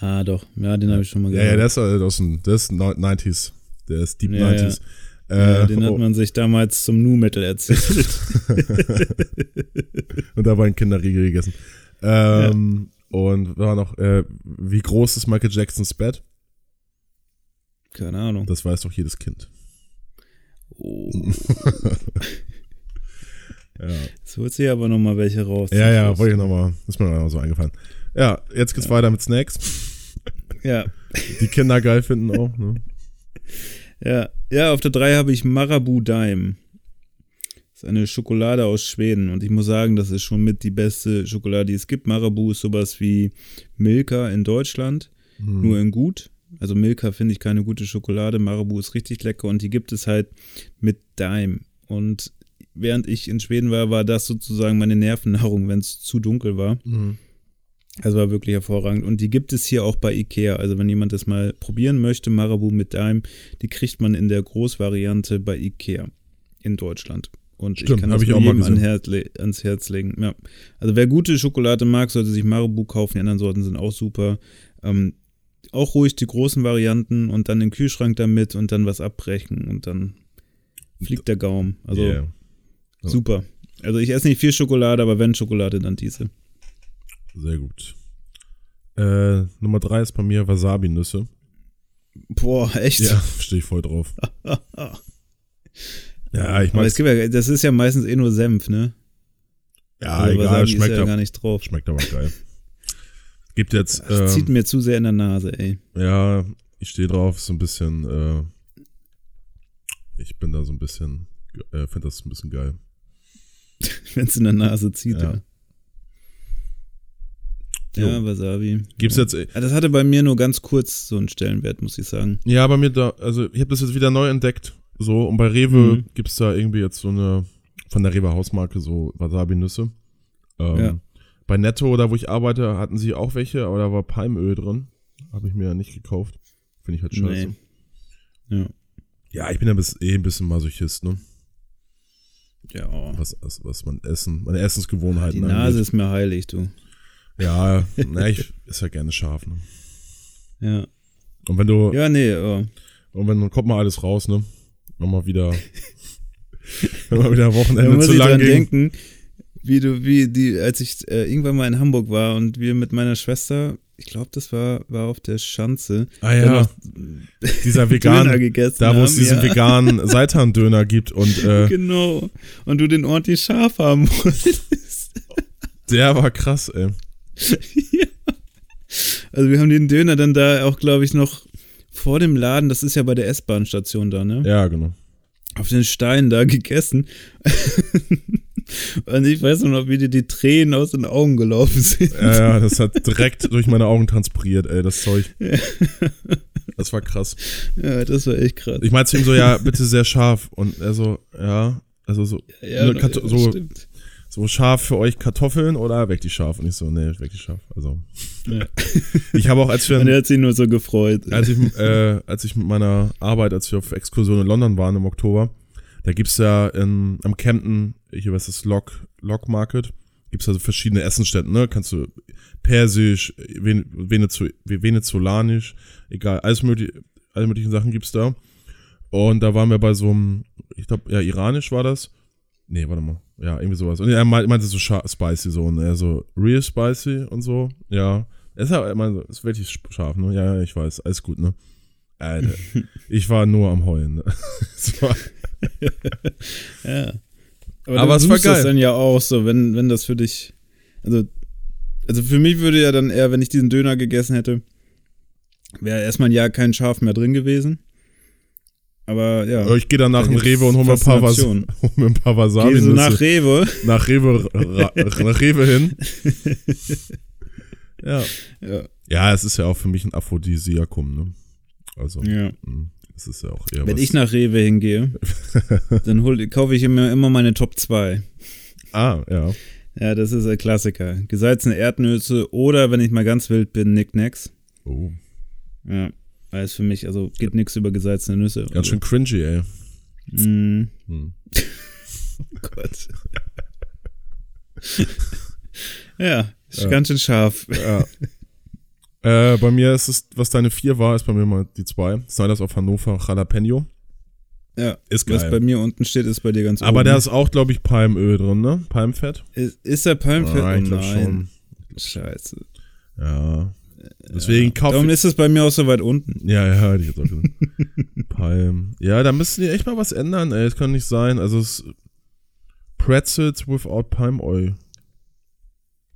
Ah, doch. Ja, den habe ich schon mal Ja, gehört. ja, der ist halt aus den, der ist 90s. Der ist Deep Ja, 90s. Ja, Äh, den hat oh, man sich damals zum Nu-Metal erzählt. und dabei ein Kinderriegel gegessen. Ähm, Und war noch, äh, wie groß ist Michael Jacksons Bett? Keine Ahnung. Das weiß doch jedes Kind. Oh, Ja, jetzt holt sich aber noch mal welche raus. ja, ja wollte ich nochmal, ist mir noch so eingefallen. Ja, jetzt geht's weiter mit Snacks. Ja, Die Kinder geil finden auch, ne? ja. Ja, auf der 3 habe ich Marabu Dime. Das ist eine Schokolade aus Schweden und ich muss sagen, das ist schon mit die beste Schokolade, die es gibt. Marabu ist sowas wie Milka in Deutschland, Hm. nur in gut. Also Milka finde ich keine gute Schokolade, Marabu ist richtig lecker und die gibt es halt mit Dime. Und während ich in Schweden war, war das sozusagen meine Nervennahrung, wenn es zu dunkel war. Mhm. Also war wirklich hervorragend. Und die gibt es hier auch bei Ikea. Also wenn jemand das mal probieren möchte, Marabu mit Dime, die kriegt man in der Großvariante bei Ikea in Deutschland. Und Stimmt, ich kann das ich auch mal jedem ans Herz legen. Ja. Also wer gute Schokolade mag, sollte sich Marabu kaufen. Die anderen Sorten sind auch super. Ähm, auch ruhig die großen Varianten und dann den Kühlschrank damit und dann was abbrechen und dann fliegt der Gaum. Also Yeah. Super. Also ich esse nicht viel Schokolade, aber wenn Schokolade, dann diese. Sehr gut. Äh, Nummer drei ist bei mir Wasabi-Nüsse. Boah, echt? Ja, stehe ich voll drauf. Ja, ich Aber mag es gibt ja, das ist ja meistens eh nur Senf, ne? Ja, Also egal, Wasabi schmeckt, ja gar nicht drauf. schmeckt aber geil. Gibt jetzt, Das zieht ähm, mir zu sehr in der Nase, ey. ja, ich stehe drauf, so ein bisschen, äh, ich bin da so ein bisschen, äh, finde das ein bisschen geil. Wenn es in der Nase zieht, Ja. ja. Ja, Wasabi. Gibt's ja. jetzt, äh, Ja, Das hatte bei mir nur ganz kurz so einen Stellenwert, muss ich sagen. ja, bei mir da, also ich habe das jetzt wieder neu entdeckt, so, und bei Rewe Mhm. gibt's da irgendwie jetzt so eine, von der Rewe Hausmarke, so Wasabi-Nüsse. Ähm, Ja. Bei Netto, da wo ich arbeite, hatten sie auch welche, aber da war Palmöl drin. Habe ich mir ja nicht gekauft. Finde ich halt scheiße. Ja. Ja, ich bin ja bis, eh ein bisschen Masochist, ne? Ja. Was, was, was man essen, meine Essensgewohnheiten Die Nase ist mir heilig, du. Ja, na, ich ist ja gerne scharf, ne? Ja. Und wenn du, Ja, nee, oh. und wenn dann kommt mal alles raus, ne? Nochmal wieder Wenn mal wieder Wochenende zu ich lang ging. denken, wie du, wie die, als ich äh, irgendwann mal in Hamburg war und wir mit meiner Schwester, ich glaube, das war, war auf der Schanze, Ah ja, dieser Döner vegan, gegessen da wo es diesen ja. veganen Seitan-Döner gibt und äh, Genau. Und du den ordentlich scharf haben wolltest. der war krass, ey. Ja. Also wir haben den Döner dann da auch, glaube ich, noch vor dem Laden, das ist ja bei der S-Bahn-Station da, ne? Ja, genau. Auf den Steinen da gegessen. Und ich weiß noch, wie dir die Tränen aus den Augen gelaufen sind. Ja, ja, das hat direkt durch meine Augen transpiriert, ey, das Zeug. Das war krass. Ja, das war echt krass. Ich meinte zu ihm so, ja, bitte sehr scharf. Und er so, ja, also so, ja, ne, ja, so, stimmt. So scharf für euch Kartoffeln oder weg die scharf? Und ich so, nee, weg die scharf. Also, Ja. ich habe auch, als wir, Und er hat sich nur so gefreut. als ich, äh, als ich mit meiner Arbeit, als wir auf Exkursion in London waren im Oktober, da gibt's ja in, am Camden, hier was das, Lock, Lock Market, gibt's also verschiedene Essensstätten, ne? Kannst du Persisch, Ven Venezu Venezolanisch, egal, alles mögliche, alle möglichen Sachen gibt's da. Und da waren wir bei so einem, ich glaube, ja, iranisch war das. Nee, warte mal. Ja, irgendwie sowas. Und er meinte, so spicy so, er so, real spicy und so. Ja. Er ist wirklich scharf, ne? Ja, ja, ich weiß. Alles gut, ne? Alter. ich war nur am Heulen. Ne? Es war, Ja. Aber du es war tust das geil. dann ja auch so, wenn, wenn das für dich. Also, also für mich würde ja dann eher, wenn ich diesen Döner gegessen hätte, wäre erstmal ein Jahr kein Schaf mehr drin gewesen. Aber ja. ich gehe danach Da in gibt's Rewe und hol mir ein paar, Was hol mir ein paar wasabi Gehst du nach nach, Rewe? nach Rewe, nach Rewe hin. ja. Ja. Ja, es ist ja auch für mich ein Aphrodisiakum, ne? Also, ja. mh, es ist ja auch eher Wenn ich nach Rewe hingehe, dann hol, kaufe ich immer, immer meine Top 2. ah, ja. Ja, das ist ein Klassiker. Gesalzene Erdnüsse oder, wenn ich mal ganz wild bin, Nicknacks. Oh. Ja. Weil es für mich, also geht nichts über gesalzene Nüsse. Ganz schön cringy, ey. Mm, Hm. Gott. ja, ist Ja. ganz schön scharf. Ja. äh, bei mir ist es, was deine vier war, ist bei mir mal die zwei. Sliders auf Hannover Jalapeno. Ja, Ist was geil. bei mir unten steht, ist bei dir ganz Aber oben. da ist auch, glaube ich, Palmöl drin, ne? Palmfett? ist, ist der Palmfett? Ah, oh ich glaub nein. Scheiße. Ja. Deswegen kaufe Darum ist es bei mir auch so weit unten. Ja, ja, hätte ich jetzt auch gesagt. Palm. Ja, da müssen die echt mal was ändern, ey. Das kann nicht sein. Also es Pretzels without Palm Oil.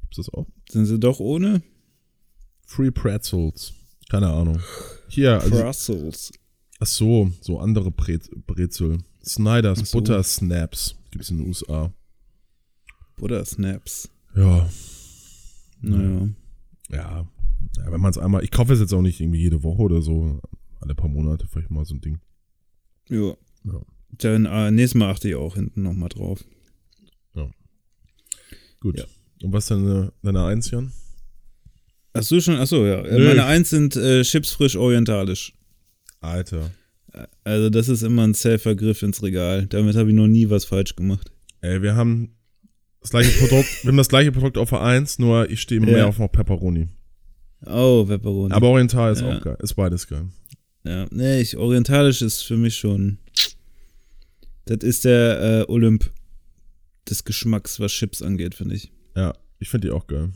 Gibt's das auch? Sind sie doch ohne? Free Pretzels. Keine Ahnung. Hier, also, Brussels. ach so, so andere Bre Brezel. Snyders Ach so. Butter Snaps gibt's in den USA. Butter Snaps. Ja, Naja. ja. Ja wenn man es einmal, ich kaufe es jetzt auch nicht irgendwie jede Woche oder so, alle paar Monate vielleicht mal so ein Ding. Ja. Ja. Dann äh, nächstes Mal achte ich auch hinten nochmal drauf. Gut. Ja. Und was deine, deine Eins, Jan? Ach so, schon, ach so, ja. Äh, Nö. Meine Eins sind äh, Chips frisch orientalisch. Alter. Also das ist immer ein safer Griff ins Regal. Damit habe ich noch nie was falsch gemacht. Ey, wir haben das gleiche Produkt, wir haben das gleiche Produkt auf der 1, nur ich stehe immer Ja. mehr auf noch Pepperoni. Oh, Pepperoni. Aber Oriental ist Ja. auch geil. Ist beides geil. ja, nee, ich, orientalisch ist für mich schon. Das ist der äh, Olymp des Geschmacks, was Chips angeht, finde ich. Ja, ich finde die auch geil.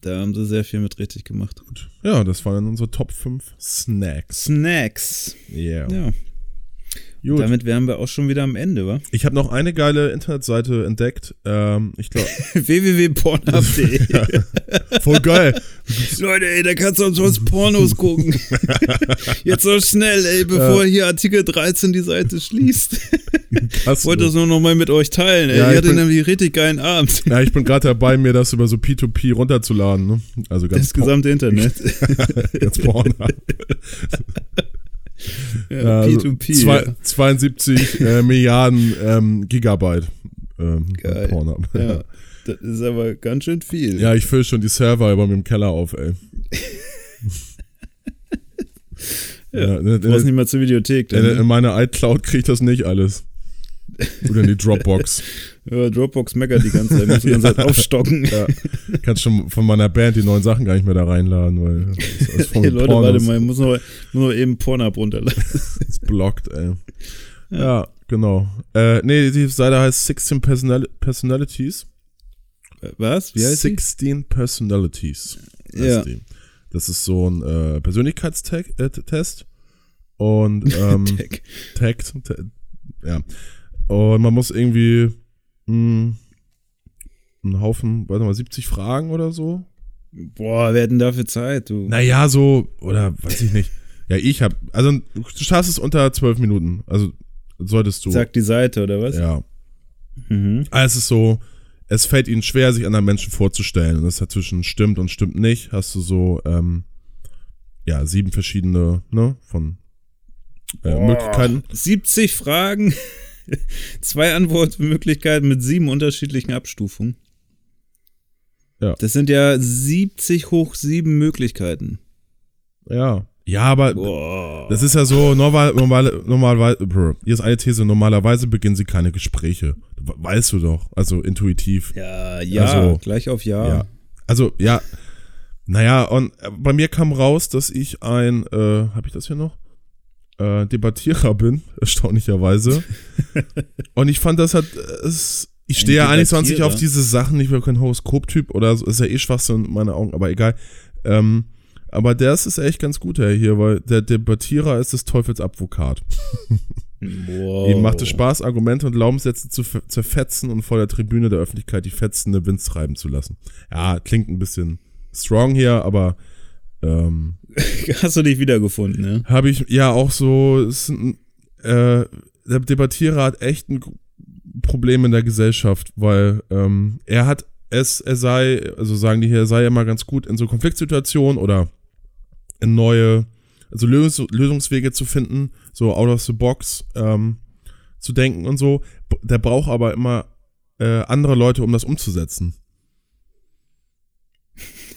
Da haben sie sehr viel mit richtig gemacht. Gut. Ja, das waren unsere Top 5 Snacks. Snacks. Yeah. Ja. Gut. Damit wären wir auch schon wieder am Ende, wa? ich habe noch eine geile Internetseite entdeckt. Ähm, ich glaube, www.pornhub.de voll geil. Leute, ey, da kannst du umsonst Pornos gucken. Jetzt so schnell, ey, bevor hier Artikel 13 die Seite schließt. Ich wollte das nur noch mal mit euch teilen, ey. Ja, Ihr ich hattet bin- nämlich richtig geilen Abend. ja, ich bin gerade dabei, mir das über so P2P runterzuladen. Ne? Also ganz Das gesamte Internet. ganz vorne. Ja, Ja, also P2P. zwei, ja. 72 äh, Milliarden ähm, Gigabyte. Ähm, Geil. Pornhub. Ja. Das ist aber ganz schön viel. Ja, ich fülle schon die Server bei mir im Keller auf, ey. Ja, in, Du brauchst in, nicht mal zur Videothek. in, Dann, in meiner iCloud kriege ich das nicht alles. Oder in die Dropbox. Ja, Dropbox meckert die ganze Zeit. Muss die ganze Zeit aufstocken. ja. Kannst schon von meiner Band die neuen Sachen gar nicht mehr da reinladen, weil das Hey, Leute, Pornos. warte mal, ich muss noch, muss noch eben Pornhub runterladen. ist blockt, ey. Ja. genau. Äh, nee, die Seite heißt 16 Personal Personalities. Äh, Was? Wie heißt die? 16 Personalities. heißt Ja. die. Das ist so ein äh, Persönlichkeitstest. Äh. Und ähm. Tag, ta- ja. Und man muss irgendwie mh, einen Haufen, warte mal, 70 Fragen oder so. Boah, wer hat denn dafür Zeit, du? Naja, so, oder weiß ich nicht. Ja, ich hab, also du schaffst es unter 12 Minuten. Also solltest du. Sagt die Seite, oder was? Ja. Mhm. Ah, Es ist so, es fällt ihnen schwer, sich anderen Menschen vorzustellen. Und das dazwischen stimmt und stimmt nicht. Hast du so, ähm, ja, sieben verschiedene, ne, von äh, Boah. Möglichkeiten. 70 Fragen, zwei Antwortmöglichkeiten mit sieben unterschiedlichen Abstufungen. Ja. Das sind ja 70 hoch sieben Möglichkeiten. Ja. Ja, aber Boah. Das ist ja so, normal, normal, normalerweise, hier ist eine These, normalerweise beginnen sie keine Gespräche. We- Weißt du doch, also intuitiv. ja, ja, Also, gleich auf Ja. Ja. Also, ja, naja, und äh, bei mir kam raus, dass ich ein, äh, habe ich das hier noch? Äh, Debattierer bin, erstaunlicherweise. und ich fand das halt, äh, es, ich stehe ja eigentlich sonst nicht Debattierer? auf diese Sachen, ich bin kein Horoskop-Typ oder so, ist ja eh Schwachsinn in meinen Augen, aber egal. Ähm, aber der ist echt ganz gut, der hier, weil der Debattierer ist des Teufels Advokat. Wow. Ihm macht es Spaß, Argumente und Glaubenssätze zu zerfetzen und vor der Tribüne der Öffentlichkeit die fetzende Wind treiben zu lassen. Ja, klingt ein bisschen strong hier, aber ähm, Hast du dich wiedergefunden, ne? habe ich ja auch so, sind, äh, der Debattierer hat echt ein Problem in der Gesellschaft, weil ähm, er hat es, er sei, also sagen die hier, er sei immer ganz gut in so Konfliktsituationen oder in neue, also Lös Lösungswege zu finden, so out of the box ähm, zu denken und so. Der braucht aber immer äh, andere Leute, um das umzusetzen.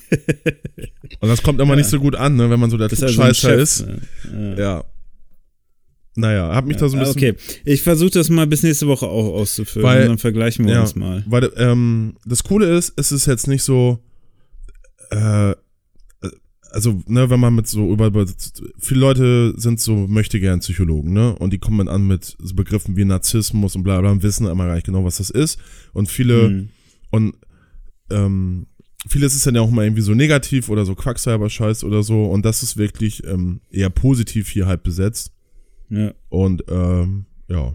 und das kommt immer Ja. nicht so gut an, ne, wenn man so der Das ist ne? Ja. Ja. Naja, hab mich da so ein Ah, bisschen. Okay, ich versuche das mal bis nächste Woche auch auszufüllen. Weil- und dann vergleichen wir ja, uns mal. Weil ähm, das Coole ist, es ist jetzt nicht so, äh, also, ne, wenn man mit so über, über viele Leute sind so möchte gern Psychologen, ne? Und die kommen dann an mit so Begriffen wie Narzissmus und bla bla und wissen immer gar nicht genau, was das ist. Und viele, Mhm. und ähm, vieles ist dann ja auch mal irgendwie so negativ oder so Quacksalber-Scheiß oder so. Und das ist wirklich ähm, eher positiv hier halt besetzt. Ja. Und ähm, ja.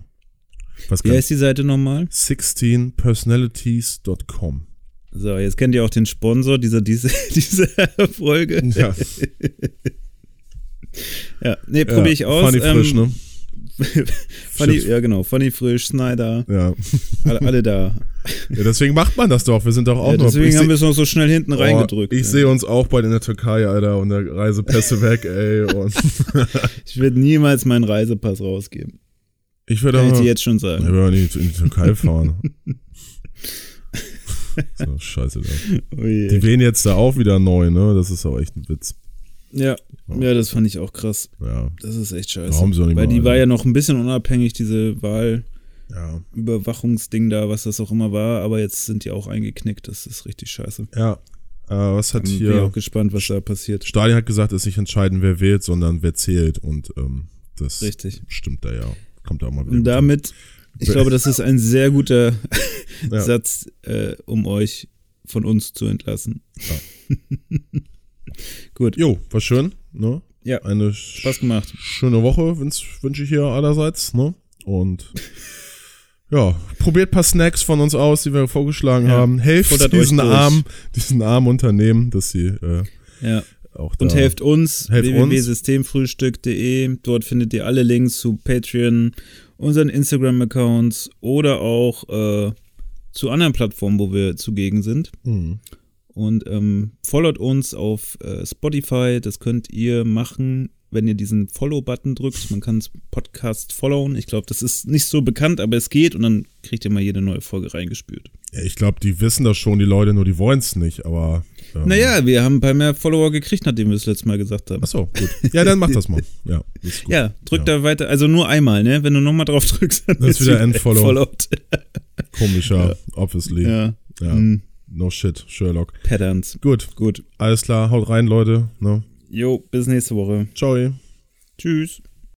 Was Wie heißt die Seite nochmal? 16personalities.com. So, jetzt kennt ihr auch den Sponsor dieser, diese, dieser Folge. Ja, Ja, nee, probiere ich aus. Funny frisch, ne? Funny, ja, genau. Funny frisch, Snyder, Ja. alle, alle da. ja. Deswegen macht man das doch. Wir sind doch auch Ja, noch. deswegen ich haben wir es noch so schnell hinten Oh, reingedrückt. Ich ja. sehe uns auch bald in der Türkei, Alter, und der Reisepässe weg, ey. Ich werde niemals meinen Reisepass rausgeben. ich würde ich auch. dir jetzt schon Ich sagen. würde auch nicht in die Türkei fahren. so, scheiße. Da. Oh. Die wählen jetzt da auch wieder neu, ne? Das ist auch echt ein Witz. Ja, ja, das fand ich auch krass. Ja. Das ist echt scheiße. Warum so nicht Weil mal, die war ja noch ein bisschen unabhängig, diese Ja. Wahlüberwachungsding da, was das auch immer war. Aber jetzt sind die auch eingeknickt. Das ist richtig scheiße. Ja. Äh, was hat Bin hier. auch gespannt, was da passiert. Stalin hat gesagt, es ist nicht entscheidend, wer wählt, sondern wer zählt. Und ähm, das Richtig. stimmt da ja. Kommt da auch mal wieder. Und damit, ich glaube, das ist ein sehr guter Ja. Satz, äh, um euch von uns zu entlassen. Gut, Jo, war schön, ne? Ja. Eine Spaß gemacht. schöne Woche wünsch- wünsche ich hier allerseits, ne? Und ja, probiert ein paar Snacks von uns aus, die wir vorgeschlagen Ja, haben. Helft diesen armen, diesen armen Unternehmen, dass sie äh, Ja. auch da. Und helft uns, Helft uns. www.systemfrühstück.de. Dort findet ihr alle Links zu Patreon, unseren Instagram-Accounts oder auch äh, zu anderen Plattformen, wo wir zugegen sind. Mhm. Und ähm, followt uns auf äh, Spotify. Das könnt ihr machen, wenn ihr diesen Follow-Button drückt. Man kann Podcast followen. Ich glaube, das ist nicht so bekannt, aber es geht und dann kriegt ihr mal jede neue Folge reingespült. Ja, ich glaube, die wissen das schon, die Leute, nur die wollen es nicht, aber. Ähm, Naja, wir haben ein paar mehr Follower gekriegt, nachdem wir es letztes Mal gesagt haben. Achso, gut. Ja, dann mach das mal. Ja. Ja, drück Ja. da weiter. Also nur einmal, ne? Wenn du nochmal drauf drückst, dann Das ist wieder Endfollow. Komischer, obviously. Ja. Ja. Hm, No shit, Sherlock. Patterns. Gut, Gut. alles klar, haut rein, Leute. Ne? Jo, bis nächste Woche. Ciao. Tschüss.